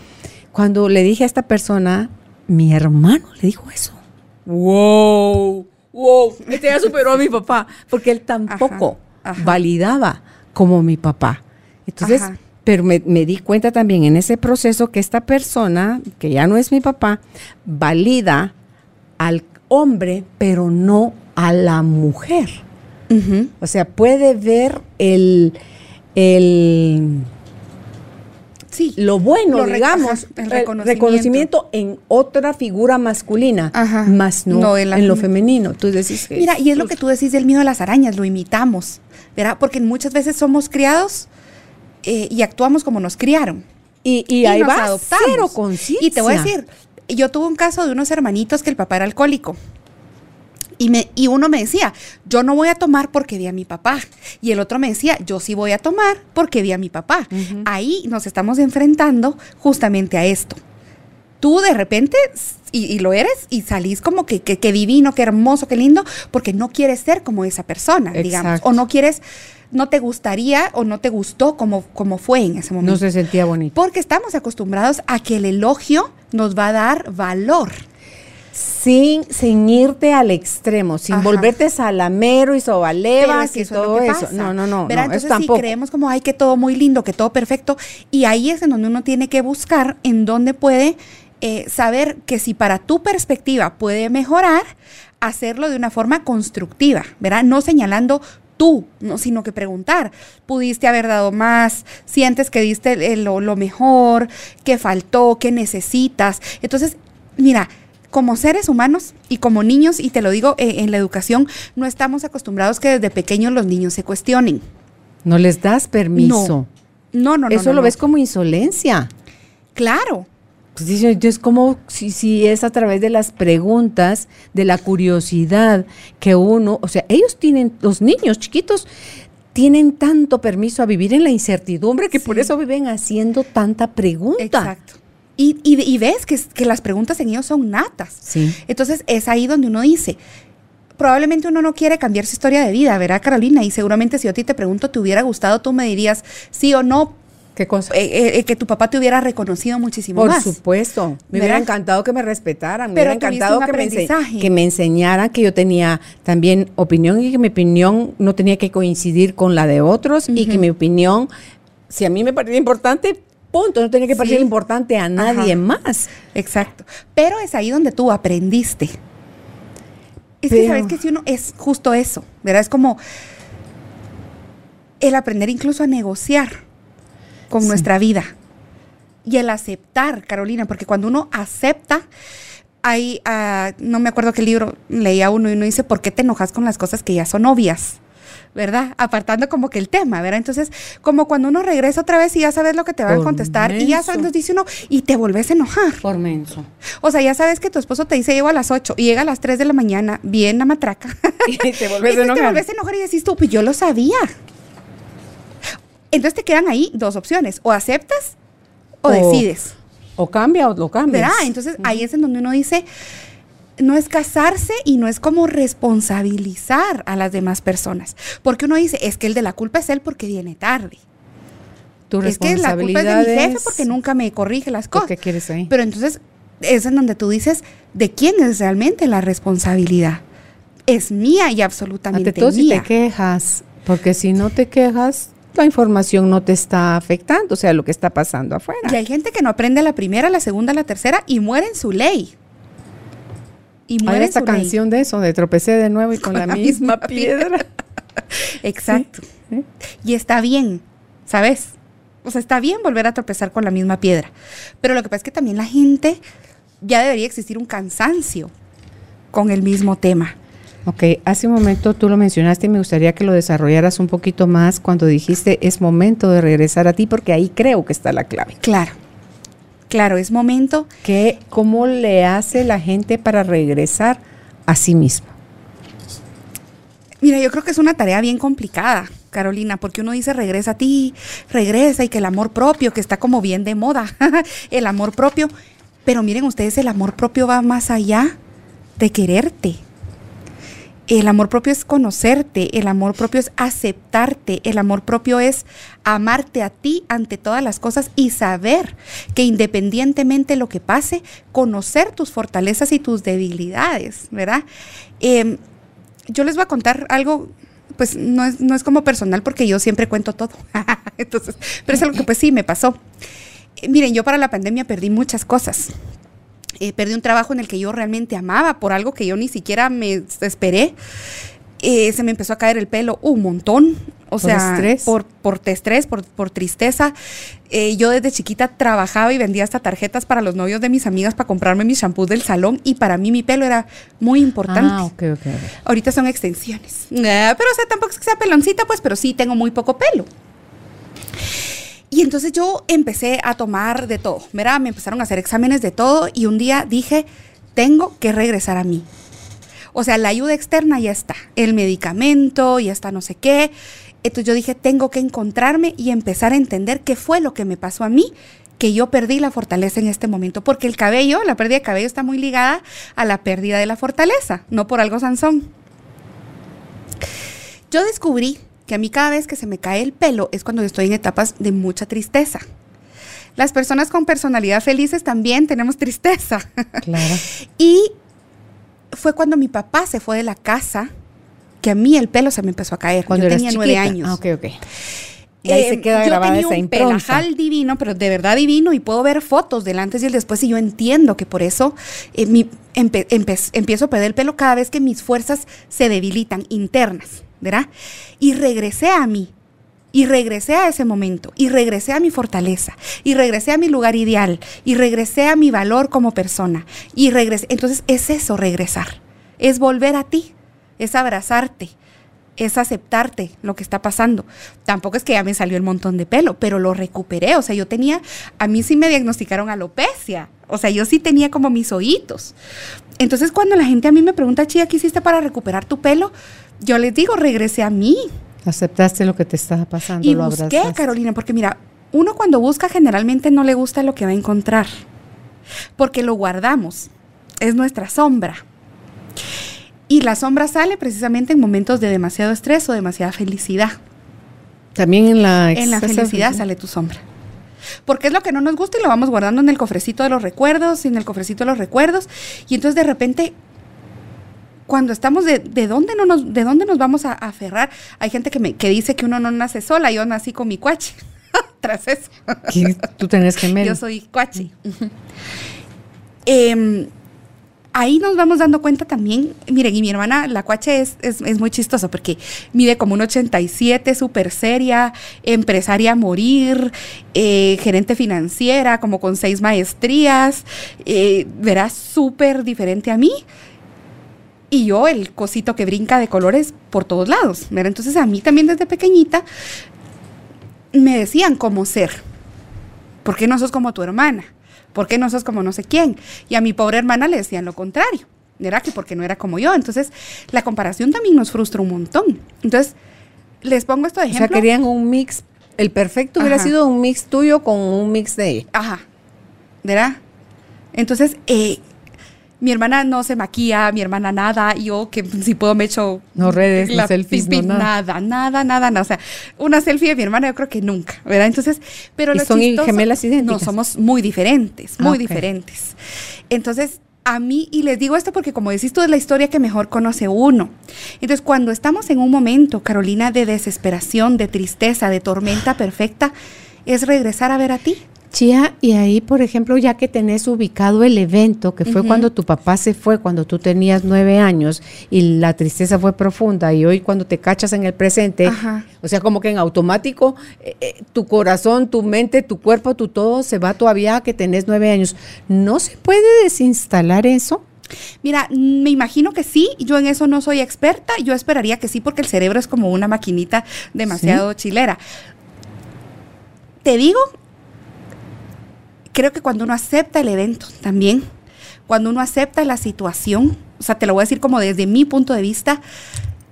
Cuando le dije a esta persona, mi hermano le dijo eso. ¡Wow! ¡Wow! Este ya superó a mi papá. Porque él tampoco Ajá, ajá. validaba como mi papá. Entonces, Ajá. pero me, me di cuenta también en ese proceso que esta persona, que ya no es mi papá, valida al hombre, pero no a la mujer. O sea, puede ver el, el Sí. lo bueno, Lo digamos, el reconocimiento. reconocimiento en otra figura masculina, Ajá. más no, No, en, lo fem- femenino. Tú decís que Mira, y es lo que tú decís del miedo a las arañas, lo imitamos, ¿verdad? Porque muchas veces somos criados eh, y actuamos como nos criaron. y, y ahí nos va adoptamos. cero conciencia. Y te voy a decir, yo tuve un caso de unos hermanitos que el papá era alcohólico. Y, me, y uno me decía, yo no voy a tomar porque vi a mi papá. Y el otro me decía, yo sí voy a tomar porque vi a mi papá. Ahí nos estamos enfrentando justamente a esto. Tú de repente, y, y lo eres, y salís como que, que, que divino, que hermoso, que lindo, porque no quieres ser como esa persona, digamos. O no quieres, no te gustaría o no te gustó como, como fue en ese momento. no se sentía bonito. Porque estamos acostumbrados a que el elogio nos va a dar valor. Sin ceñirte al extremo, sin Ajá. volverte salamero y Pero sobalevas es que y es todo que eso. No, no, no, Verá, no, Entonces, tampoco. si creemos como, ay, que todo muy lindo, que todo perfecto, y ahí es en donde uno tiene que buscar en dónde puede eh, saber que si para tu perspectiva puede mejorar, hacerlo de una forma constructiva, ¿verdad? No señalando tú, no, sino que preguntar, ¿pudiste haber dado más? ¿Sientes que diste eh, lo, lo mejor? ¿Qué faltó? ¿Qué necesitas? Entonces, mira, como seres humanos y como niños, y te lo digo eh, en la educación, no estamos acostumbrados que desde pequeños los niños se cuestionen. No les das permiso. No, no, no. eso no, lo ves como insolencia. Claro. Pues es como si, si es a través de las preguntas, de la curiosidad que uno, o sea, ellos tienen, los niños chiquitos tienen tanto permiso a vivir en la incertidumbre que por eso viven haciendo tanta pregunta. Exacto. Y, y- y ves que, que las preguntas en ellos son natas. Sí. Entonces es ahí donde uno dice, probablemente uno no quiere cambiar su historia de vida, ¿verdad, Carolina? Y seguramente si yo a ti te pregunto, ¿te hubiera gustado? Tú me dirías sí o no, ¿Qué cosa? eh, eh, eh, que tu papá te hubiera reconocido muchísimo Por más. supuesto. Me ¿Verdad? hubiera encantado que me respetaran. Me Pero hubiera encantado que me, que me enseñaran que yo tenía también opinión y que mi opinión no tenía que coincidir con la de otros y que mi opinión, si a mí me parecía importante, punto, no tenía que Sí. parecer importante a nadie Ajá. más. Exacto. Pero es ahí donde tú aprendiste. Es que sabes que si uno es justo eso, ¿verdad? Es como el aprender incluso a negociar con Sí. nuestra vida y el aceptar, Carolina, porque cuando uno acepta, hay, ah, no me acuerdo qué libro leía uno y uno dice, ¿por qué te enojas con las cosas que ya son obvias? ¿Verdad? Apartando como que el tema, ¿verdad? Entonces, como cuando uno regresa otra vez y ya sabes lo que te van a contestar y ya sabes, nos dice uno, y te volvés a enojar. Por menso. O sea, ya sabes que tu esposo te dice llego a las 8 y llega a las 3 de la mañana, bien a matraca. Y te y volvés a entonces te enojar. volvés a enojar y decís tú, pues yo lo sabía. Entonces te quedan ahí dos opciones, o aceptas o, O- decides. O cambia o lo cambias. ¿Verdad? Entonces ahí es en donde uno dice, no es casarse y no es como responsabilizar a las demás personas. Porque uno dice, es que el de la culpa es él porque viene tarde. tu Es que la culpa es de mi jefe porque nunca me corrige las ¿Por cosas. ¿Qué quieres ahí? Pero entonces es en donde tú dices, ¿de quién es realmente la responsabilidad? Es mía y absolutamente Ante todo, si mía. te quejas, porque si no te quejas, la información no te está afectando, o sea, lo que está pasando afuera. Y hay gente que no aprende la primera, la segunda, la tercera y muere en su ley. Y Hay muere en esta su ley. canción de eso, de tropecé de nuevo y con, la, misma piedra. Exacto. Sí. Y está bien, ¿sabes? O sea, está bien volver a tropezar con la misma piedra. Pero lo que pasa es que también la gente ya debería existir un cansancio con el mismo tema. Ok, hace un momento tú lo mencionaste y me gustaría que lo desarrollaras un poquito más cuando dijiste es momento de regresar a ti, porque ahí creo que está la clave. Claro. Claro, es momento ¿Qué, ¿Cómo le hace la gente para regresar a sí mismo? Mira, yo creo que es una tarea bien complicada, Carolina, porque uno dice regresa a ti, regresa y que el amor propio, que está como bien de moda, el amor propio. Pero miren ustedes, el amor propio va más allá de quererte. El amor propio es conocerte, el amor propio es aceptarte, el amor propio es amarte a ti ante todas las cosas y saber que independientemente de lo que pase, conocer tus fortalezas y tus debilidades, ¿verdad? Em, yo les voy a contar algo, pues no es, no es como personal porque yo siempre cuento todo. Entonces, pero es algo que pues sí me pasó. Miren, yo para la pandemia perdí muchas cosas. Eh, perdí un trabajo en el que yo realmente amaba por algo que yo ni siquiera me esperé. Eh, se me empezó a caer el pelo un montón. O ¿Por sea, estrés? por, por estrés, por, por tristeza. Eh, yo desde chiquita trabajaba y vendía hasta tarjetas para los novios de mis amigas para comprarme mis shampoos del salón y para mí mi pelo era muy importante. Ah. Ahorita son extensiones. Ah, pero o sea, tampoco es que sea peloncita, pues, pero sí tengo muy poco pelo. Y entonces yo empecé a tomar de todo, ¿verdad? Me empezaron a hacer exámenes de todo y un día dije, tengo que regresar a mí. O sea, la ayuda externa ya está, el medicamento, ya está no sé qué. Entonces yo dije, tengo que encontrarme y empezar a entender qué fue lo que me pasó a mí, que yo perdí la fortaleza en este momento. Porque el cabello, la pérdida de cabello está muy ligada a la pérdida de la fortaleza, no por algo Sansón. Yo descubrí que a mí cada vez que se me cae el pelo es cuando yo estoy en etapas de mucha tristeza. Las personas con personalidad felices también tenemos tristeza. Claro. y fue cuando mi papá se fue de la casa que a mí el pelo se me empezó a caer. Cuando yo tenía nueve años. Ah, ok, ok. Y ahí Eh, se queda yo grabada tenía esa un pelajal divino, pero de verdad divino, y puedo ver fotos del antes y el después, y yo entiendo que por eso eh, mi- empiezo a perder el pelo cada vez que mis fuerzas se debilitan, internas, ¿verdad? Y regresé a mí, y regresé a ese momento, y regresé a mi fortaleza, y regresé a mi lugar ideal, y regresé a mi valor como persona, y regresé. Entonces es eso, regresar, es volver a ti, es abrazarte, es aceptarte lo que está pasando. Tampoco es que ya me salió el montón de pelo, pero lo recuperé. O sea, yo tenía, a mí sí me diagnosticaron alopecia. O sea, yo sí tenía como mis oídos. Entonces, cuando la gente a mí me pregunta, Chía, ¿qué hiciste para recuperar tu pelo? Yo les digo, regresé a mí. Aceptaste lo que te estaba pasando. Y busqué, Carolina, porque mira, uno cuando busca generalmente no le gusta lo que va a encontrar, porque lo guardamos, es nuestra sombra. Y la sombra sale precisamente en momentos de demasiado estrés o demasiada felicidad. También en la, en la felicidad sale tu sombra. Porque es lo que no nos gusta y lo vamos guardando en el cofrecito de los recuerdos, en el cofrecito de los recuerdos. Y entonces de repente, cuando estamos de, de dónde no nos, de dónde nos vamos a, aferrar, hay gente que me que dice que uno no nace sola, yo nací con mi cuache. Tras eso. Tú tenés que Yo soy cuache. eh, ahí nos vamos dando cuenta también, miren, y mi hermana, la cuache es, es, muy chistosa porque mide como un 87, súper seria, empresaria a morir, eh, gerente financiera, como con seis maestrías, eh, verás súper diferente a mí. Y yo, el cosito que brinca de colores por todos lados. ¿verdad? Entonces, a mí también desde pequeñita me decían cómo ser. ¿Por qué no sos como tu hermana? ¿por qué no sos como no sé quién? Y a mi pobre hermana le decían lo contrario, era que porque no era como yo. Entonces, la comparación también nos frustra un montón. Entonces, les pongo esto de ejemplo. O sea, querían un mix, el perfecto hubiera sido un mix tuyo con un mix de ella. Ajá, ¿verdad? Entonces, eh, mi hermana no se maquilla, mi hermana nada, yo que si puedo me echo no redes, la selfies, nada. nada, nada, nada, o sea, una selfie de mi hermana yo creo que nunca, ¿verdad? Entonces, pero ¿Y son gemelas idénticas? No, somos muy diferentes, muy diferentes. Entonces, a mí, y les digo esto porque como decís tú, es la historia que mejor conoce uno. Entonces, cuando estamos en un momento, Carolina, de desesperación, de tristeza, de tormenta perfecta, es regresar a ver a ti. Chía, y ahí, por ejemplo, ya que tenés ubicado el evento, que fue cuando tu papá se fue, cuando tú tenías nueve años y la tristeza fue profunda, y hoy cuando te cachas en el presente, o sea, como que en automático, eh, eh, tu corazón, tu mente, tu cuerpo, tu todo se va todavía a que tenés nueve años. ¿No se puede desinstalar eso? Mira, me imagino que sí, yo en eso no soy experta, yo esperaría que sí, porque el cerebro es como una maquinita demasiado chilera. Te digo creo que cuando uno acepta el evento también, cuando uno acepta la situación, o sea, te lo voy a decir como desde mi punto de vista,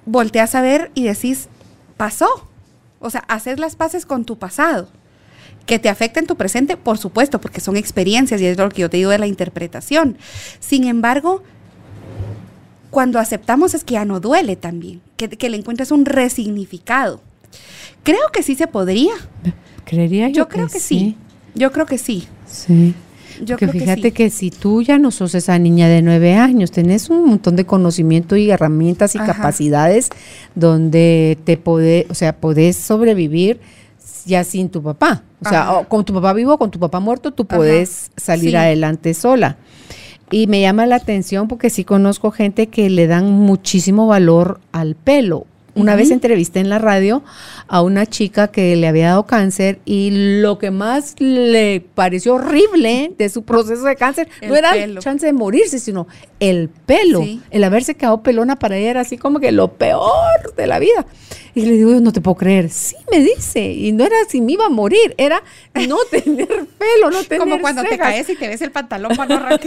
volteas a ver y decís, pasó. O sea, hacer las paces con tu pasado. Que te afecta en tu presente, por supuesto, porque son experiencias y es lo que yo te digo de la interpretación. Sin embargo, cuando aceptamos es que ya no duele también, que, que le encuentres un resignificado. Creo que sí se podría. Creería yo, yo creo que, sí. Yo creo que sí. Sí. Yo Porque fíjate que, si tú ya no sos esa niña de nueve años, tenés un montón de conocimiento y herramientas y capacidades donde te podés, o sea, podés sobrevivir ya sin tu papá. O sea, con tu papá vivo o con tu papá muerto, tú podés salir adelante sola. Y me llama la atención porque sí conozco gente que le dan muchísimo valor al pelo una vez entrevisté en la radio a una chica que le había dado cáncer y lo que más le pareció horrible de su proceso de cáncer no era la chance de morirse, sino el pelo. El haberse quedado pelona para ella era así como que lo peor de la vida. Y le digo, no te puedo creer. Sí, me dice. Y no era si me iba a morir, era no tener pelo, no tener Como cuando te caes y te ves el pantalón para no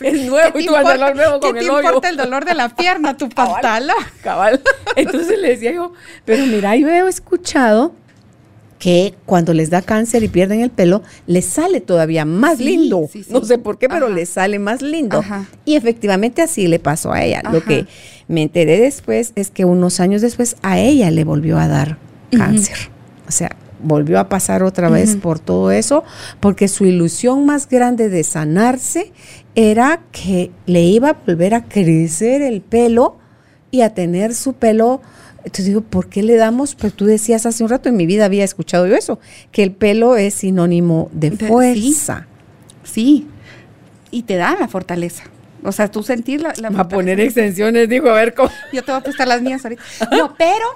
Es nuevo y tu pantalón nuevo con ¿qué te importa el dolor de la pierna, tu pantalón? Cabal. Entonces le decía yo, pero mira, yo he escuchado que cuando les da cáncer y pierden el pelo, les sale todavía más lindo. No sé por qué, pero les sale más lindo. Y efectivamente así le pasó a ella. Lo que me enteré después es que unos años después a ella le volvió a dar cáncer. O sea, volvió a pasar otra vez por todo eso, porque su ilusión más grande de sanarse era que le iba a volver a crecer el pelo y a tener su pelo entonces digo, ¿por qué le damos? Pues tú decías hace un rato, en mi vida había escuchado yo eso, que el pelo es sinónimo de fuerza. Sí, y te da la fortaleza. O sea, tú sentir la, a poner extensiones, digo, a ver cómo. Yo te voy a prestar las mías ahorita. No, pero,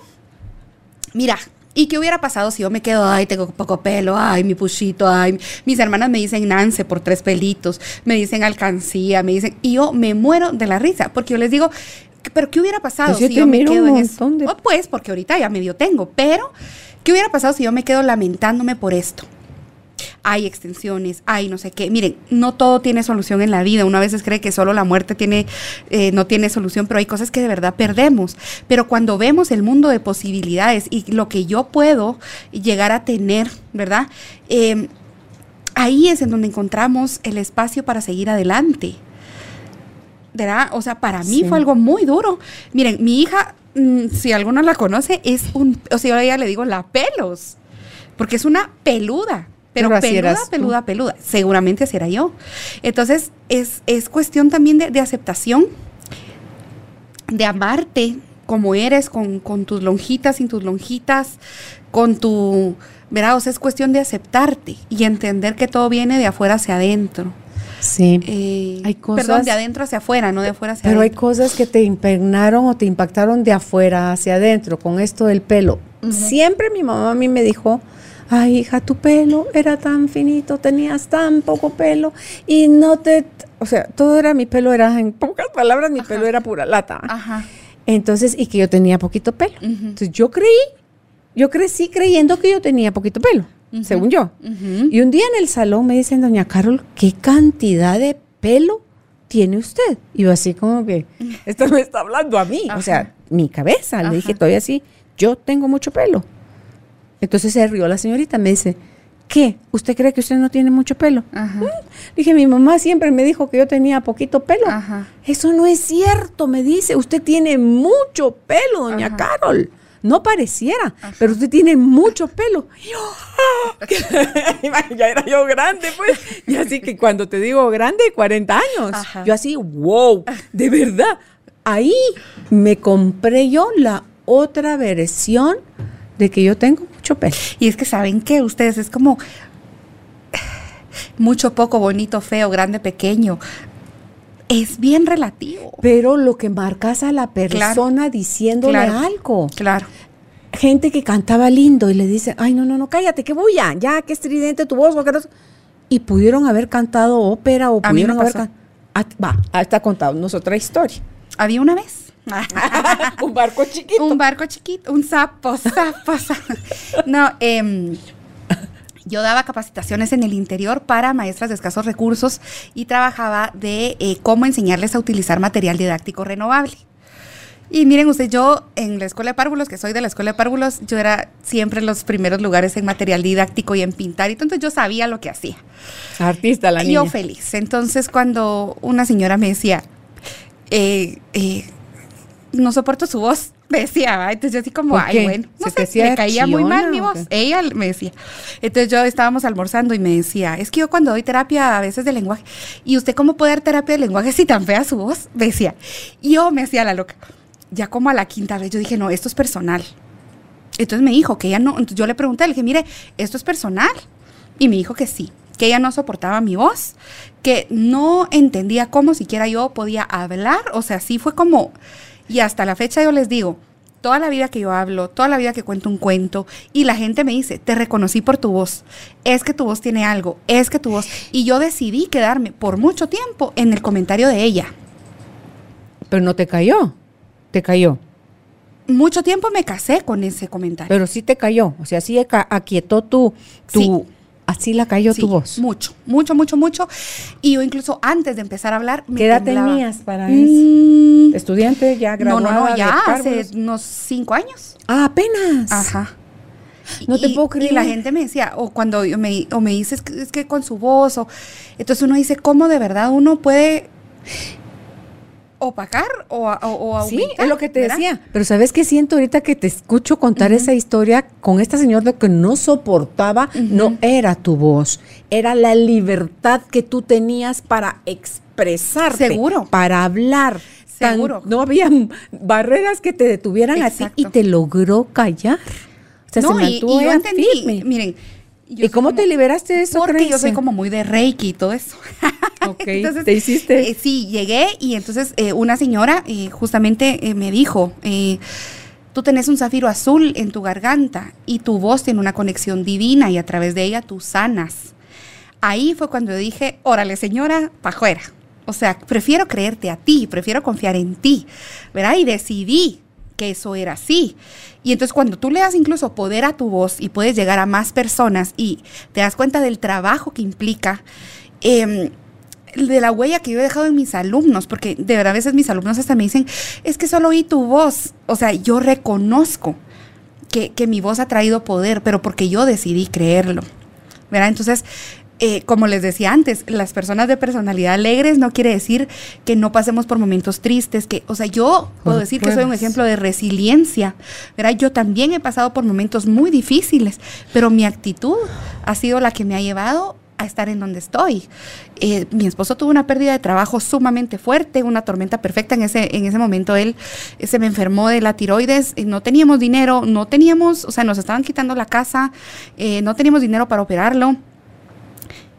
mira, ¿Y qué hubiera pasado si yo me quedo, ay, tengo poco pelo, ay, mi puchito, ay, mis hermanas me dicen Nance por tres pelitos, me dicen alcancía, me dicen, y yo me muero de la risa, porque yo les digo, pero ¿qué hubiera pasado pues si yo me quedo en eso? Oh, pues, porque ahorita ya medio tengo, pero ¿qué hubiera pasado si yo me quedo lamentándome por esto? hay extensiones, hay no sé qué. Miren, no todo tiene solución en la vida. Uno a veces cree que solo la muerte tiene, eh, no tiene solución, pero hay cosas que de verdad perdemos. Pero cuando vemos el mundo de posibilidades y lo que yo puedo llegar a tener, ¿verdad? Eh, ahí es en donde encontramos el espacio para seguir adelante. ¿Verdad? O sea, para mí Sí. fue algo muy duro. Miren, mi hija, mm, si alguno la conoce, es un, o sea, yo a ella le digo la pelos, porque es una peluda. Pero, peluda, tú. peluda, peluda. Seguramente así era yo. Entonces, es, es cuestión también de, de aceptación, de amarte como eres, con, con tus lonjitas, sin tus lonjitas, con tu... ¿Verdad? O sea, es cuestión de aceptarte y entender que todo viene de afuera hacia adentro. Sí. Eh, Hay cosas- Perdón, de adentro hacia afuera, no de afuera hacia Pero hay adentro. cosas que te impregnaron o te impactaron de afuera hacia adentro con esto del pelo. Siempre mi mamá a mí me dijo, ay hija, tu pelo era tan finito, tenías tan poco pelo y no te... O sea, todo era mi pelo, era en pocas palabras, mi pelo era pura lata. Ajá. Entonces, y que yo tenía poquito pelo. Ujú. Entonces yo creí, yo crecí creyendo que yo tenía poquito pelo, Según yo. Y un día en el salón me dicen, doña Carol, ¿qué cantidad de pelo tiene usted? Y yo así como que, esto me está hablando a mí. Ajá. O sea, mi cabeza. Ajá. Le dije todavía así, yo tengo mucho pelo. Entonces se rió la señorita, me dice, ¿qué? ¿Usted cree que usted no tiene mucho pelo? Ajá. Dije, mi mamá siempre me dijo que yo tenía poquito pelo. Ajá. Eso no es cierto, me dice. Usted tiene mucho pelo, doña. Carol. No pareciera, pero usted tiene mucho pelo. Y yo, ¡ah! ya era yo grande, pues. Y así que cuando te digo grande, 40 años. Ajá. Yo así, wow, de verdad. Ahí me compré yo la otra versión de que yo tengo mucho pelo. Y es que saben que ustedes es como mucho, poco, bonito, feo, grande, pequeño. Es bien relativo. Pero lo que marcas a la persona diciéndole Claro. algo. Claro. gente que cantaba lindo y le dice, ay, no, no, no, cállate, que voy ya, ya, que estridente tu voz. o que no sé". Y pudieron haber cantado ópera o A pudieron haber cantado. Va, está contándonos otra historia. Había una vez. Un barco chiquito. un barco chiquito, un sapo, sapo, sapo. No, em, yo daba capacitaciones en el interior para maestras de escasos recursos y trabajaba de eh, cómo enseñarles a utilizar material didáctico renovable. Y miren ustedes, yo en la escuela de párvulos, que soy de la escuela de párvulos, yo era siempre en los primeros lugares en material didáctico y en pintar, y entonces yo sabía lo que hacía. Artista la Yo niña. feliz. Entonces, cuando una señora me decía, eh, eh, no soporto su voz, me decía, ¿va? entonces yo así como, ¿Por ay, bueno, no ¿Se sé, me caía muy mal mi voz. Ella me decía. Entonces yo estábamos almorzando y me decía, es que yo cuando doy terapia a veces de lenguaje, ¿y usted cómo puede dar terapia de lenguaje si tan fea su voz? Me decía. Y yo me hacía la loca. Ya como a la quinta vez yo dije, no, esto es personal. Entonces me dijo que ella no, entonces yo le pregunté, le dije, mire, esto es personal. Y me dijo que sí, que ella no soportaba mi voz, que no entendía cómo siquiera yo podía hablar, o sea, sí fue como, y hasta la fecha yo les digo, toda la vida que yo hablo, toda la vida que cuento un cuento, y la gente me dice, te reconocí por tu voz, es que tu voz tiene algo, es que tu voz, y yo decidí quedarme por mucho tiempo en el comentario de ella. Pero no te cayó. Te cayó. Mucho tiempo me casé con ese comentario. Pero sí te cayó. O sea, sí aquietó tu, tu Sí. Así la cayó Sí, tu voz. Mucho, mucho, mucho, mucho. Y yo incluso antes de empezar a hablar, me ¿Qué edad temblaba. tenías para Mm, Estudiante ya no, graduada no, no, de ya hace unos cinco años. Ah, apenas. Ajá. No te puedo creer. Y la gente me decía, o cuando yo me, o me dices que es que con su voz, o entonces uno dice, ¿cómo de verdad uno puede opacar o, o, o Sí, aumentar, es lo que te ¿verdad? decía. Pero ¿sabes qué siento ahorita que te escucho contar esa historia con esta señora lo que no soportaba no era tu voz, era la libertad que tú tenías para expresarte, Seguro. para hablar. Tan- Seguro. no había barreras que te detuvieran a Exacto. ti y te logró callar. O sea, no, se y, yo entendí, firme. miren. Yo ¿Y cómo como- te liberaste de eso, Porque yo soy como muy de Reiki y todo eso. Ok, ¿te hiciste? eh, sí, llegué y entonces eh, una señora eh, justamente eh, me dijo, eh, tú tenés un zafiro azul en tu garganta y tu voz tiene una conexión divina y a través de ella tú sanas. Ahí fue cuando yo dije, órale señora, pa' afuera. O sea, prefiero creerte a ti, prefiero confiar en ti, ¿verdad? Y decidí que eso era así. Y entonces cuando tú le das incluso poder a tu voz y puedes llegar a más personas y te das cuenta del trabajo que implica, em, de la huella que yo he dejado en mis alumnos, porque de verdad a veces mis alumnos hasta me dicen, es que solo oí tu voz. O sea, yo reconozco que, que mi voz ha traído poder, pero porque yo decidí creerlo. ¿Verdad? Entonces, eh, como les decía antes, las personas de personalidad alegres no quiere decir que no pasemos por momentos tristes, que, o sea, yo puedo decir que soy un ejemplo de resiliencia, ¿verdad? Yo también he pasado por momentos muy difíciles, pero mi actitud ha sido la que me ha llevado a estar en donde estoy. Eh, mi esposo tuvo una pérdida de trabajo sumamente fuerte, una tormenta perfecta. En ese, en ese momento él eh, se me enfermó de la tiroides, no teníamos dinero, no teníamos, o sea, nos estaban quitando la casa, no teníamos dinero para operarlo.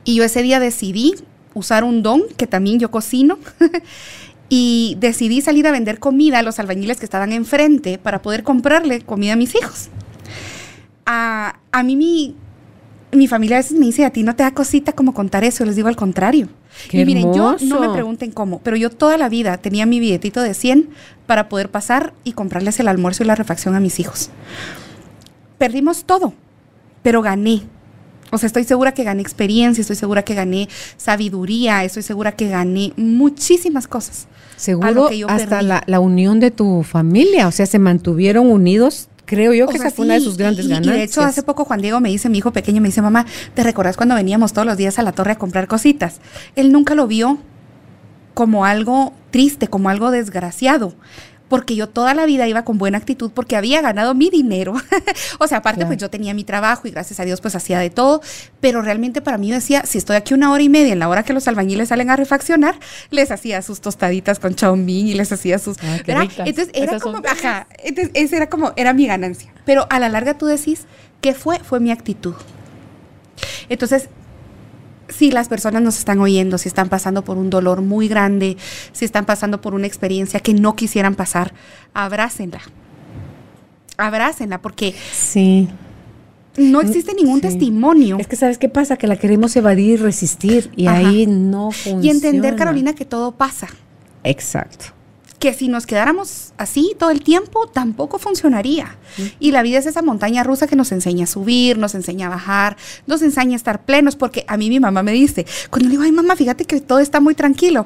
Y yo ese día decidí usar un don, que también yo cocino, y decidí salir a vender comida a los albañiles que estaban enfrente para poder comprarle comida a mis hijos. A, mí mi, mi familia a veces me dice, a ti no te da cosita como contar eso, yo les digo al contrario. y miren, yo no me pregunten cómo, pero yo toda la vida tenía mi billetito de 100 para poder pasar y comprarles el almuerzo y la refacción a mis hijos. Perdimos todo, pero gané o sea, estoy segura que gané experiencia, estoy segura que gané sabiduría, estoy segura que gané muchísimas cosas. Seguro hasta la, unión de tu familia, o sea, se mantuvieron unidos creo yo que esa fue una de sus grandes ganancias. Y de hecho, hace poco Juan Diego me dice, mi hijo pequeño me dice, mamá, ¿te recordás cuando veníamos todos los días a la torre a comprar cositas? Él nunca lo vio como algo triste, como algo desgraciado porque yo toda la vida iba con buena actitud porque había ganado mi dinero. o sea, aparte pues yo tenía mi trabajo y gracias a Dios pues hacía de todo, pero realmente para mí yo decía, si estoy aquí una hora y media en la hora que los albañiles salen a refaccionar, les hacía sus tostaditas con chaumín y les hacía sus... Ah, entonces era como, ajá, entonces esa era como, era mi ganancia. Pero a la larga tú decís, ¿qué fue? Fue mi actitud. Entonces, si las personas nos están oyendo, si están pasando por un dolor muy grande, si están pasando por una experiencia que no quisieran pasar, abrácenla. Abrácenla porque sí. no existe ningún testimonio. Es que sabes qué pasa, que la queremos evadir y resistir y ahí no funciona. Y entender, Carolina, que todo pasa. Exacto que si nos quedáramos así todo el tiempo, tampoco funcionaría. Y la vida es esa montaña rusa que nos enseña a subir, nos enseña a bajar, nos enseña a estar plenos, porque a mí mi mamá me dice, cuando le digo, ay mamá, fíjate que todo está muy tranquilo.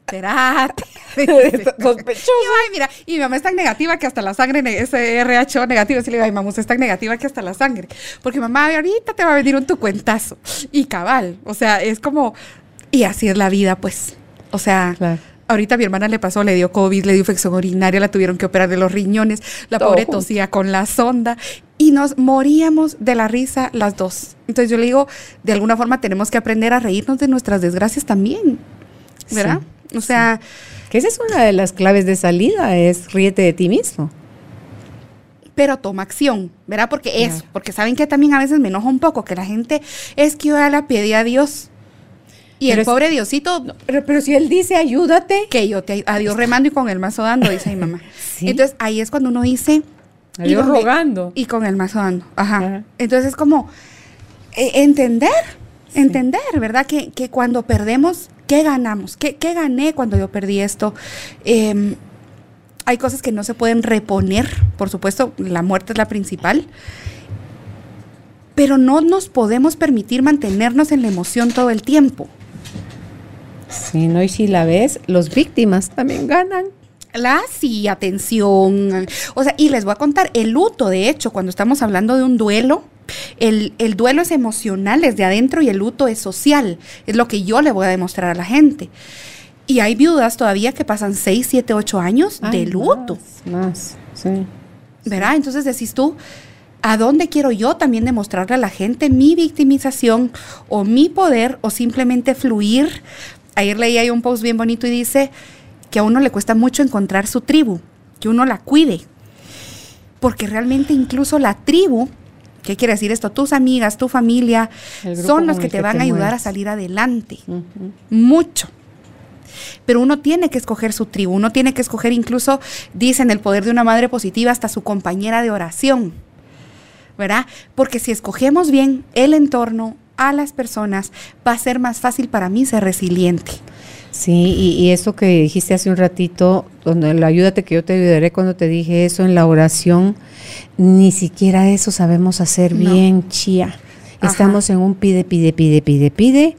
Espérate. Sospechoso. Y, ay, mira, y mi mamá es tan negativa que hasta la sangre, ese RH negativo, y le digo, ay mamá, es tan negativa que hasta la sangre. Porque mamá, ahorita te va a venir un tu cuentazo. Y cabal, o sea, es como, y así es la vida, pues. O sea, Ahorita a mi hermana le pasó, le dio COVID, le dio infección urinaria, la tuvieron que operar de los riñones, la pobre tosía con la sonda y nos moríamos de la risa las dos. Entonces yo le digo, de alguna forma tenemos que aprender a reírnos de nuestras desgracias también, ¿verdad? o sea... Que esa es una de las claves de salida, es ríete de ti mismo pero toma acción, ¿verdad? Porque eso, porque saben que también a veces me enoja un poco que la gente es que yo ya la pedí a Dios y el pobre Diosito. pero, si él dice ayúdate. Que yo te a Dios remando y con el mazo dando, dice mi mamá. Entonces ahí es cuando uno dice. A Dios rogando. Y con el mazo dando. Ajá. Entonces es como eh, entender, entender, ¿verdad? Que, que, cuando perdemos, ¿qué ganamos? ¿Qué, ¿Qué, gané cuando yo perdí esto? Em, hay cosas que no se pueden reponer, por supuesto, la muerte es la principal pero no nos podemos permitir mantenernos en la emoción todo el tiempo. Sí, ¿no? Y si la ves, los víctimas también ganan. La sí, atención. O sea, y les voy a contar, el luto, de hecho, cuando estamos hablando de un duelo, el, duelo es emocional desde adentro y el luto es social. Es lo que yo le voy a demostrar a la gente. Y hay viudas todavía que pasan 6, 7, 8 años de luto. Más, más, sí. ¿Verdad? Entonces decís tú, ¿a dónde quiero yo también demostrarle a la gente mi victimización o mi poder o simplemente fluir ayer leí ahí un post bien bonito y dice que a uno le cuesta mucho encontrar su tribu, que uno la cuide. Porque realmente incluso la tribu, ¿qué quiere decir esto? Tus amigas, tu familia, son los que te van a ayudar a salir adelante. Mucho. Pero uno tiene que escoger su tribu, uno tiene que escoger incluso, dicen el poder de una madre positiva, hasta su compañera de oración. ¿Verdad? Porque si escogemos bien el entorno, a las personas, va a ser más fácil para mí ser resiliente. Sí, y, y, eso que dijiste hace un ratito, donde la ayúdate que yo te ayudaré cuando te dije eso en la oración, ni siquiera eso sabemos hacer no. bien, chía. Ajá. Estamos en un pide, pide, pide, pide, pide,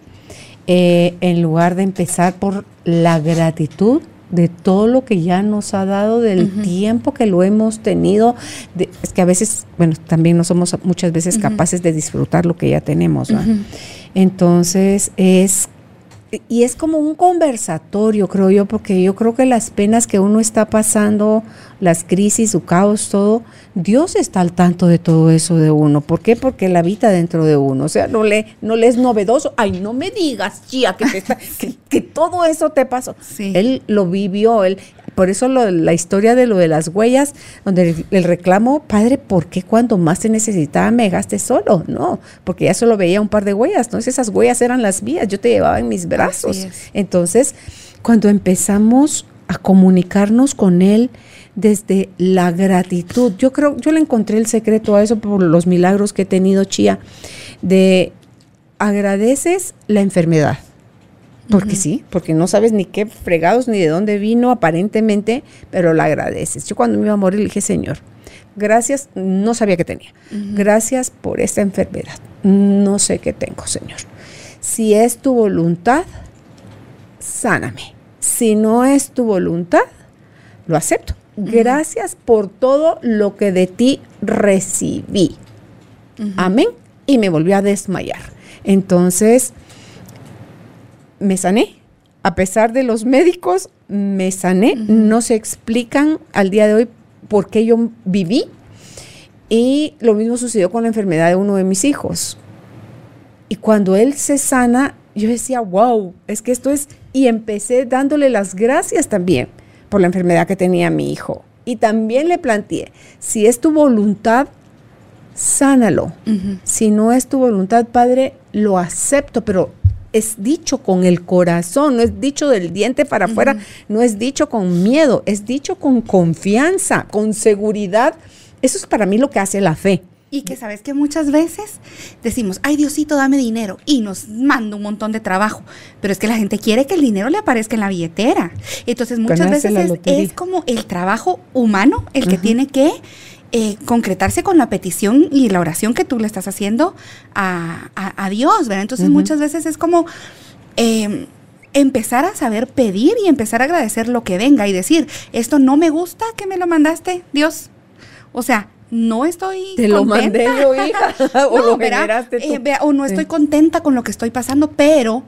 eh, en lugar de empezar por la gratitud de todo lo que ya nos ha dado, del uh -huh. tiempo que lo hemos tenido. De, es que a veces, bueno, también no somos muchas veces uh -huh. capaces de disfrutar lo que ya tenemos. -huh. Entonces, es y es como un conversatorio, creo yo, porque yo creo que las penas que uno está pasando, las crisis, su caos, todo, Dios está al tanto de todo eso de uno. ¿Por qué? Porque Él habita dentro de uno. O sea, no le, no le es novedoso. Ay, no me digas, chía, que, está, que, que, todo eso te pasó. Sí. Él lo vivió, él, por eso lo, la historia de lo de las huellas, donde el, el, reclamo, padre, ¿por qué cuando más te necesitaba me dejaste solo? No, porque ya solo veía un par de huellas, entonces esas huellas eran las mías, yo te llevaba en mis brazos. Entonces, cuando empezamos a comunicarnos con él desde la gratitud, yo creo, yo le encontré el secreto a eso por los milagros que he tenido, Chía, de agradeces la enfermedad porque uh -huh. sí, porque no sabes ni qué fregados ni de dónde vino aparentemente, pero la agradeces. Yo cuando me iba a morir le dije, Señor, gracias, no sabía que tenía. Uh -huh. Gracias por esta enfermedad. No sé qué tengo, Señor. Si es tu voluntad, sáname. Si no es tu voluntad, lo acepto. Uh -huh. Gracias por todo lo que de ti recibí. Amén. Y me volví a desmayar. Entonces, me sané. A pesar de los médicos, me sané. Uh -huh. No se explican al día de hoy por qué yo viví. Y lo mismo sucedió con la enfermedad de uno de mis hijos. Y cuando él se sana, yo decía, wow, es que esto es... Y empecé dándole las gracias también por la enfermedad que tenía mi hijo. Y también le planteé, si es tu voluntad, sánalo. Uh -huh. Si no es tu voluntad, Padre, lo acepto, pero es dicho con el corazón, no es dicho del diente para afuera, uh -huh. no es dicho con miedo, es dicho con confianza, con seguridad. Eso es para mí lo que hace la fe. Y que sabes que muchas veces decimos, ay Diosito, dame dinero y nos manda un montón de trabajo, pero es que la gente quiere que el dinero le aparezca en la billetera. Entonces muchas Ganarse veces es, es, como el trabajo humano el que uh -huh. tiene que eh, concretarse con la petición y la oración que tú le estás haciendo a, a, a Dios, ¿verdad? Entonces uh -huh. muchas veces es como eh, empezar a saber pedir y empezar a agradecer lo que venga y decir, esto no me gusta que me lo mandaste, Dios. O sea, no estoy te lo mandé yo hija o no, lo generaste tú. Eh, o no estoy contenta con lo que estoy pasando pero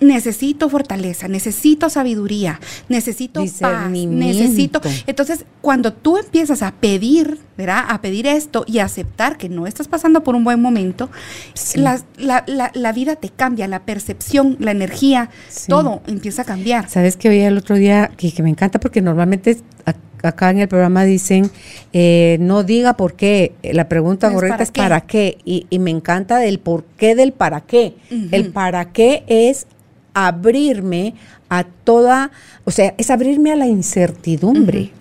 necesito fortaleza, necesito sabiduría, necesito paz, necesito. Entonces, cuando tú empiezas a pedir, ¿verdad? A pedir esto y aceptar que no estás pasando por un buen momento, sí. la, la, la, la, vida te cambia, la percepción, la energía, sí. todo empieza a cambiar. Sabes que oí el otro día que, que me encanta porque normalmente acá en el programa dicen, eh, no diga por qué, la pregunta correcta para es qué. para qué, y, y, me encanta del por qué del para qué. Uh -huh. El para qué es abrirme a toda, o sea, es abrirme a la incertidumbre. Uh -huh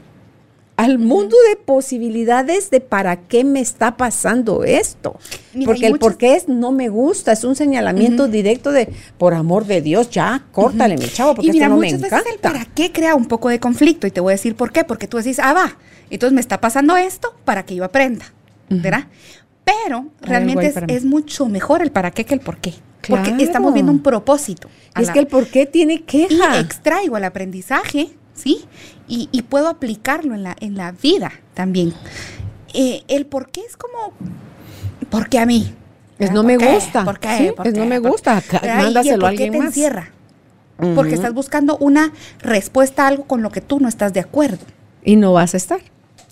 al mundo de posibilidades de para qué me está pasando esto. Mira, Porque el por qué es no me gusta, es un señalamiento uh -huh. directo de por amor de Dios, ya, córtale, mi chavo, porque y mira, esto no muchas me encanta. Veces el para qué crea un poco de conflicto y te voy a decir por qué, porque tú decís, ah, va, entonces me está pasando esto para que yo aprenda. ¿verdad? Pero realmente es, es, mucho mejor el para qué que el por qué. Claro. Porque estamos viendo un propósito. Es la, que el por qué tiene queja. Y extraigo el aprendizaje ¿sí? Y, y, puedo aplicarlo en la, en la vida también. Eh, el por qué es como, ¿por qué a mí? Es no me qué? gusta. ¿Por qué? Sí, ¿Por es qué? no me gusta. Mándaselo a alguien te más. Encierra? Uh -huh. Porque estás buscando una respuesta a algo con lo que tú no estás de acuerdo. Y no vas a estar.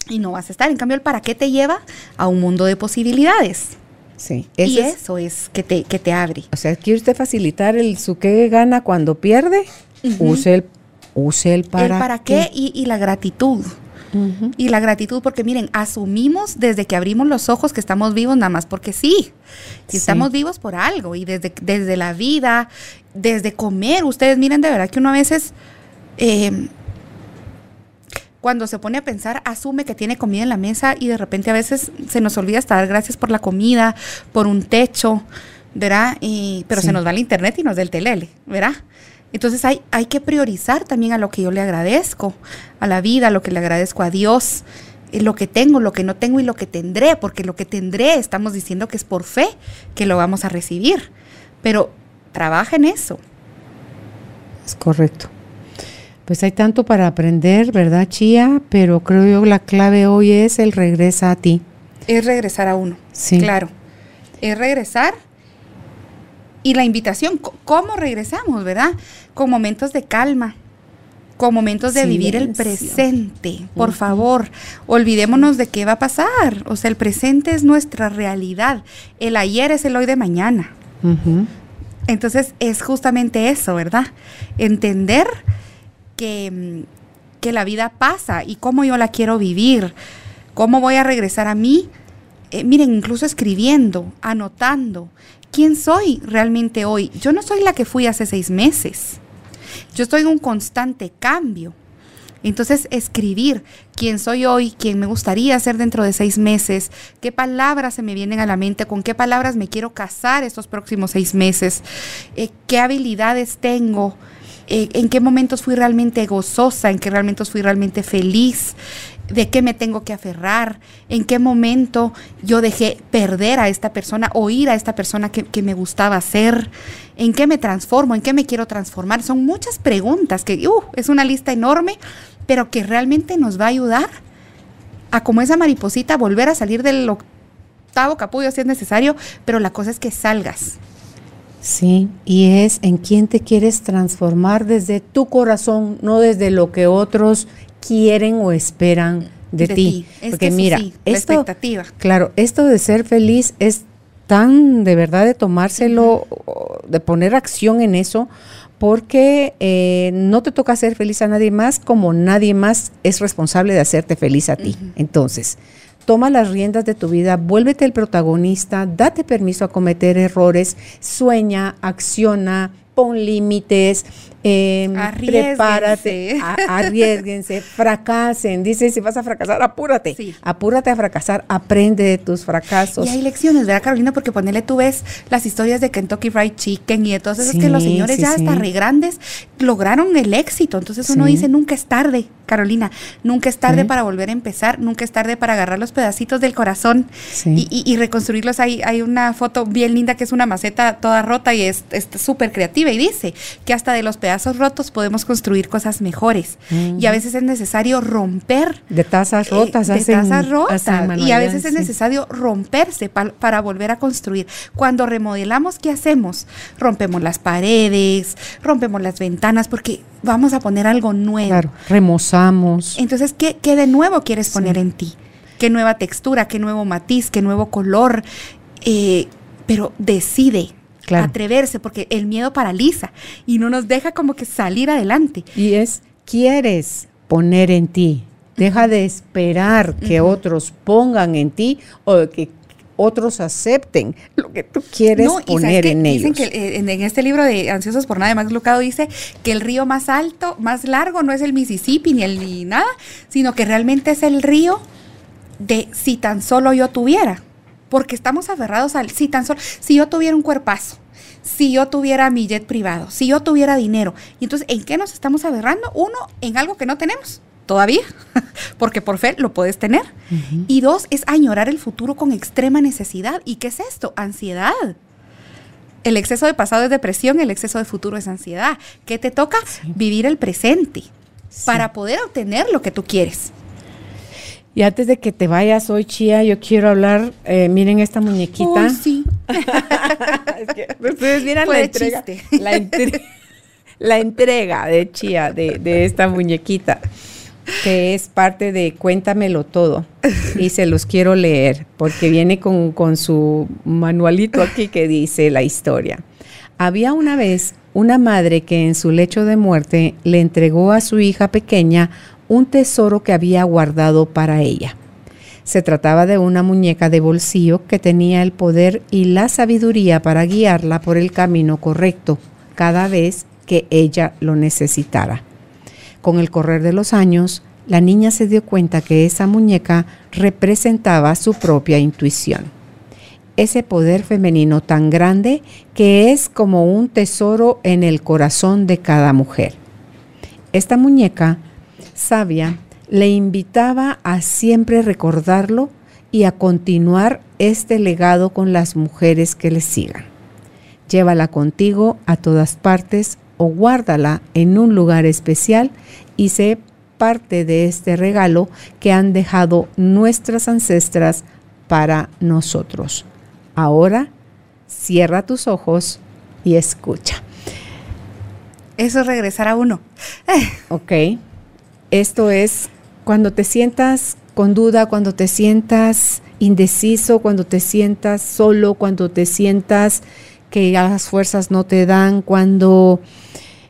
Y no vas a estar. En cambio, el para qué te lleva a un mundo de posibilidades. Sí. y es, eso es que te, que te abre. O sea, quiere usted facilitar el su qué gana cuando pierde, uh -huh. use el use el para, el para qué, qué y, y, la gratitud. Uh -huh. Y la gratitud, porque miren, asumimos desde que abrimos los ojos que estamos vivos nada más porque sí. Y sí. estamos vivos por algo. Y desde, desde la vida, desde comer. Ustedes miren de verdad que uno a veces, eh, cuando se pone a pensar, asume que tiene comida en la mesa y de repente a veces se nos olvida hasta dar gracias por la comida, por un techo, ¿verdad? Y, pero sí. se nos va el internet y nos da el telele, ¿verdad? Entonces hay, hay que priorizar también a lo que yo le agradezco, a la vida, a lo que le agradezco a Dios, eh, lo que tengo, lo que no tengo y lo que tendré, porque lo que tendré estamos diciendo que es por fe que lo vamos a recibir. Pero trabaja en eso. Es correcto. Pues hay tanto para aprender, ¿verdad, Chía? Pero creo yo la clave hoy es el regresa a ti. Es regresar a uno. Sí. Claro. Es regresar y la invitación, ¿cómo regresamos, verdad? Con momentos de calma, con momentos de vivir el presente. Por favor, olvidémonos de qué va a pasar. O sea, el presente es nuestra realidad. El ayer es el hoy de mañana. Entonces es justamente eso, ¿verdad? Entender que, que, la vida pasa y cómo yo la quiero vivir, cómo voy a regresar a mí. Eh, miren, incluso escribiendo, anotando, ¿quién soy realmente hoy? Yo no soy la que fui hace seis meses. Yo estoy en un constante cambio. Entonces, escribir quién soy hoy, quién me gustaría ser dentro de seis meses, qué palabras se me vienen a la mente, con qué palabras me quiero casar estos próximos seis meses, eh, qué habilidades tengo, eh, en qué momentos fui realmente gozosa, en qué momentos fui realmente feliz, de qué me tengo que aferrar, en qué momento yo dejé perder a esta persona o ir a esta persona que, me gustaba ser, en qué me transformo, en qué me quiero transformar. Son muchas preguntas que uh, es una lista enorme, pero que realmente nos va a ayudar a como esa mariposita volver a salir del octavo capullo si es necesario, pero la cosa es que salgas. Sí, y es en quién te quieres transformar desde tu corazón, no desde lo que otros quieren o esperan de, ti. Porque mira, expectativa. Claro, esto de ser feliz es tan de verdad de tomárselo, de poner acción en eso, porque eh, no te toca ser feliz a nadie más como nadie más es responsable de hacerte feliz a ti. Entonces, toma las riendas de tu vida, vuélvete el protagonista, date permiso a cometer errores, sueña, acciona, pon límites, eh, prepárate, arriesguense, fracasen. Dice, si vas a fracasar, apúrate. Apúrate a fracasar, aprende de tus fracasos. Y hay lecciones, ¿verdad, Carolina? Porque ponele, tú ves las historias de Kentucky Fried Chicken y de todos esos que los señores ya hasta re grandes lograron el éxito. Entonces uno dice, nunca es tarde, Carolina. Nunca es tarde para volver a empezar, nunca es tarde para agarrar los pedacitos del corazón y, reconstruirlos. Hay, hay una foto bien linda que es una maceta toda rota y es súper creativa y dice que hasta de los pedazos rotos podemos construir cosas mejores. Y a veces es necesario romper. De tazas rotas. Eh, de tazas rotas. Y a veces es necesario romperse para volver a construir. Cuando remodelamos, ¿qué hacemos? Rompemos las paredes, rompemos las ventanas, porque vamos a poner algo nuevo. Claro, remozamos. Entonces, ¿qué, qué de nuevo quieres poner en ti? ¿Qué nueva textura, qué nuevo matiz, qué nuevo color? Eh, pero decide, atreverse, porque el miedo paraliza y no nos deja como que salir adelante. Y es, quieres poner en ti, deja de esperar que otros pongan en ti o que otros acepten lo que tú quieres poner en ellos. Dicen que eh, en, este libro de Ansiosos por Nada de Max Lucado dice que el río más alto, más largo no es el Mississippi ni el ni nada, sino que realmente es el río de si tan solo yo tuviera porque estamos aferrados al, si tan solo, si yo tuviera un cuerpazo, si yo tuviera mi jet privado, si yo tuviera dinero. Y entonces, ¿en qué nos estamos aferrando? Uno, en algo que no tenemos todavía, porque por fe lo puedes tener. Y dos, es añorar el futuro con extrema necesidad. ¿Y qué es esto? Ansiedad. El exceso de pasado es depresión, el exceso de futuro es ansiedad. ¿Qué te toca? Vivir el presente para poder obtener lo que tú quieres. Y antes de que te vayas hoy, Chía, yo quiero hablar, eh, miren esta muñequita. sí. ustedes miran la entrega, la, entrega de Chía, de, esta muñequita, que es parte de Cuéntamelo Todo. Y se los quiero leer, porque viene con, con su manualito aquí que dice la historia. Había una vez una madre que en su lecho de muerte le entregó a su hija pequeña un tesoro que había guardado para ella. Se trataba de una muñeca de bolsillo que tenía el poder y la sabiduría para guiarla por el camino correcto cada vez que ella lo necesitara. Con el correr de los años, la niña se dio cuenta que esa muñeca representaba su propia intuición. ese poder femenino tan grande que es como un tesoro en el corazón de cada mujer. Esta muñeca sabia le invitaba a siempre recordarlo y a continuar este legado con las mujeres que le sigan. Llévala contigo a todas partes o guárdala en un lugar especial y sé parte de este regalo que han dejado nuestras ancestras para nosotros. Ahora, cierra tus ojos y escucha. Eso es regresar a uno. Ok. Esto es cuando te sientas con duda, cuando te sientas indeciso, cuando te sientas solo, cuando te sientas que las fuerzas no te dan, cuando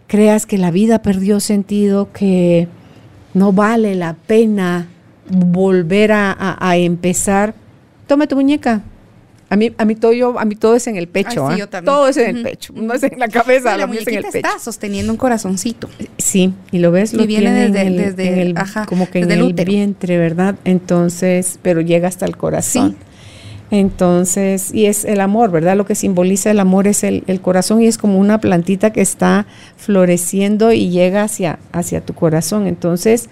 creas que la vida perdió sentido, que no vale la pena volver a, a empezar, toma tu muñeca, a mí, a mí todo yo, a mí todo es en el pecho, Ay, sí, ¿ah? yo todo es en el pecho, no es en la cabeza, la lo mío es en el pecho. está sosteniendo un corazoncito. Sí, y lo ves, lo Y viene tiene en desde- el- desde- en el- ajá, como que en desde el el útero. vientre, ¿verdad? Entonces, pero llega hasta el corazón. Sí. Entonces, y es el amor, ¿verdad? Lo que simboliza el amor es el, el corazón y es como una plantita que está floreciendo y llega hacia, hacia tu corazón. Entonces,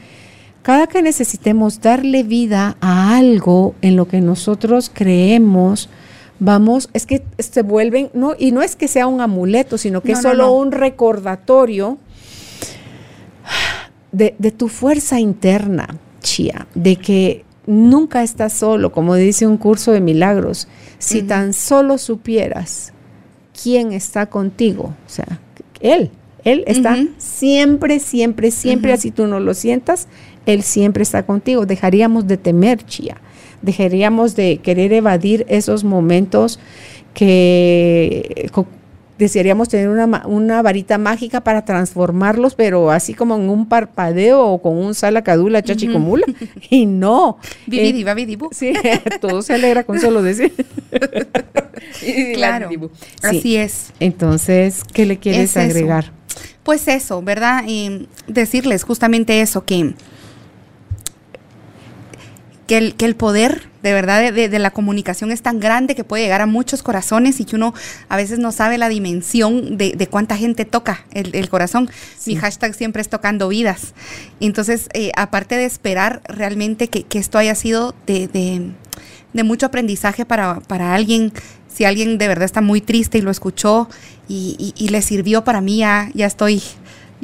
cada que necesitemos darle vida a algo en lo que nosotros creemos, vamos, es que se vuelven, no, y no es que sea un amuleto, sino que No, es solo no. un recordatorio de, de tu fuerza interna, Chía, de que nunca estás solo, como dice un curso de milagros. Si tan solo supieras quién está contigo, o sea, Él, Él está siempre, siempre, siempre, así tú no lo sientas, Él siempre está contigo. Dejaríamos de temer, Chía, dejaríamos de querer evadir esos momentos que desearíamos tener una, una varita mágica para transformarlos, pero así como en un parpadeo o con un salacadula chachicomula. Y no. Bibidi, Eh. Sí, todo se alegra con solo decir. Claro. Sí. así es. Entonces, ¿qué le quieres Es agregar? Pues eso, ¿verdad? Eh, decirles justamente eso, que, que, el, que el poder de verdad de, de- de la comunicación es tan grande que puede llegar a muchos corazones y que uno a veces no sabe la dimensión de, de cuánta gente toca el, el corazón. Sí. Mi hashtag siempre es tocando vidas. Entonces, eh, aparte de esperar realmente que, que esto haya sido de, mucho aprendizaje para, para alguien, si alguien de verdad está muy triste y lo escuchó y, y- y le sirvió para mí, ya, ya estoy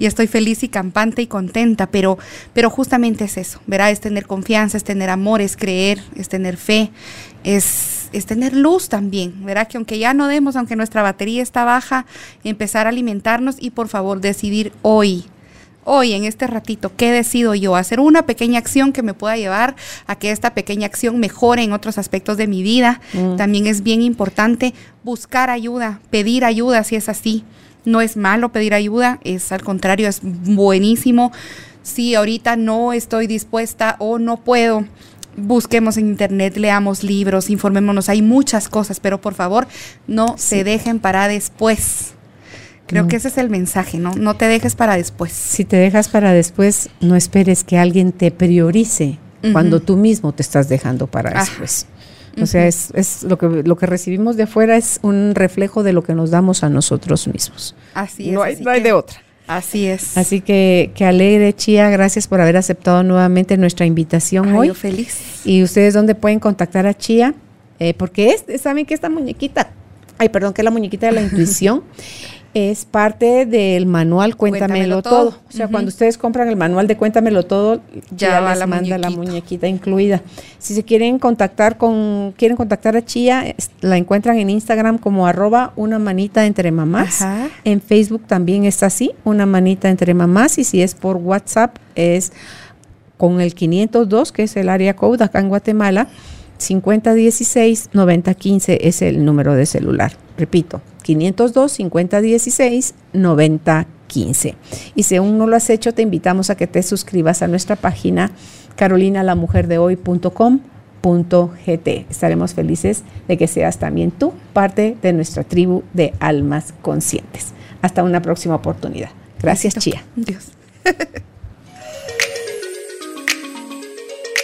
y estoy feliz y campante y contenta, pero, pero justamente es eso, ¿verdad? Es tener confianza, es tener amor, es creer, es tener fe, es, es tener luz también, ¿verdad? Que aunque ya no demos, aunque nuestra batería está baja, empezar a alimentarnos y por favor decidir hoy, hoy en este ratito, ¿qué decido yo? Hacer una pequeña acción que me pueda llevar a que esta pequeña acción mejore en otros aspectos de mi vida. Mm. También es bien importante buscar ayuda, pedir ayuda si es así. No es malo pedir ayuda, es al contrario, es buenísimo. Si ahorita no estoy dispuesta o no puedo, busquemos en internet, leamos libros, informémonos, hay muchas cosas, pero por favor no se dejen para después. Creo No. que ese es el mensaje, ¿no? No te dejes para después. Si te dejas para después, no esperes que alguien te priorice cuando tú mismo te estás dejando para Ajá. después. O sea, es, es lo que lo que recibimos de afuera es un reflejo de lo que nos damos a nosotros mismos. Así es. no hay, así no hay que- de otra. Así es. Así que, que alegre, Chía, gracias por haber aceptado nuevamente nuestra invitación Ay, hoy. yo feliz. ¿Y ustedes dónde pueden contactar a Chía? Eh, porque es, saben que esta muñequita, ay, perdón, que la muñequita de la intuición es parte del manual Cuéntamelo, Cuéntamelo todo. Todo. O sea, cuando ustedes compran el manual de Cuéntamelo todo, Ya les la manda la muñequita. incluida. Si se quieren contactar con, quieren contactar a Chía, la encuentran en Instagram como arroba una manita entre mamás. Ajá. En Facebook también está así, una manita entre mamás. Y si es por WhatsApp, es con el 502, que es el área code acá en Guatemala, 5016-9015 es el número de celular. Repito, 502-5016-9015. Y si aún no lo has hecho, te invitamos a que te suscribas a nuestra página carolinalamujerdehoy.com.gt. Estaremos felices de que seas también tú parte de nuestra tribu de almas conscientes. Hasta una próxima oportunidad. Gracias, Chía. Dios.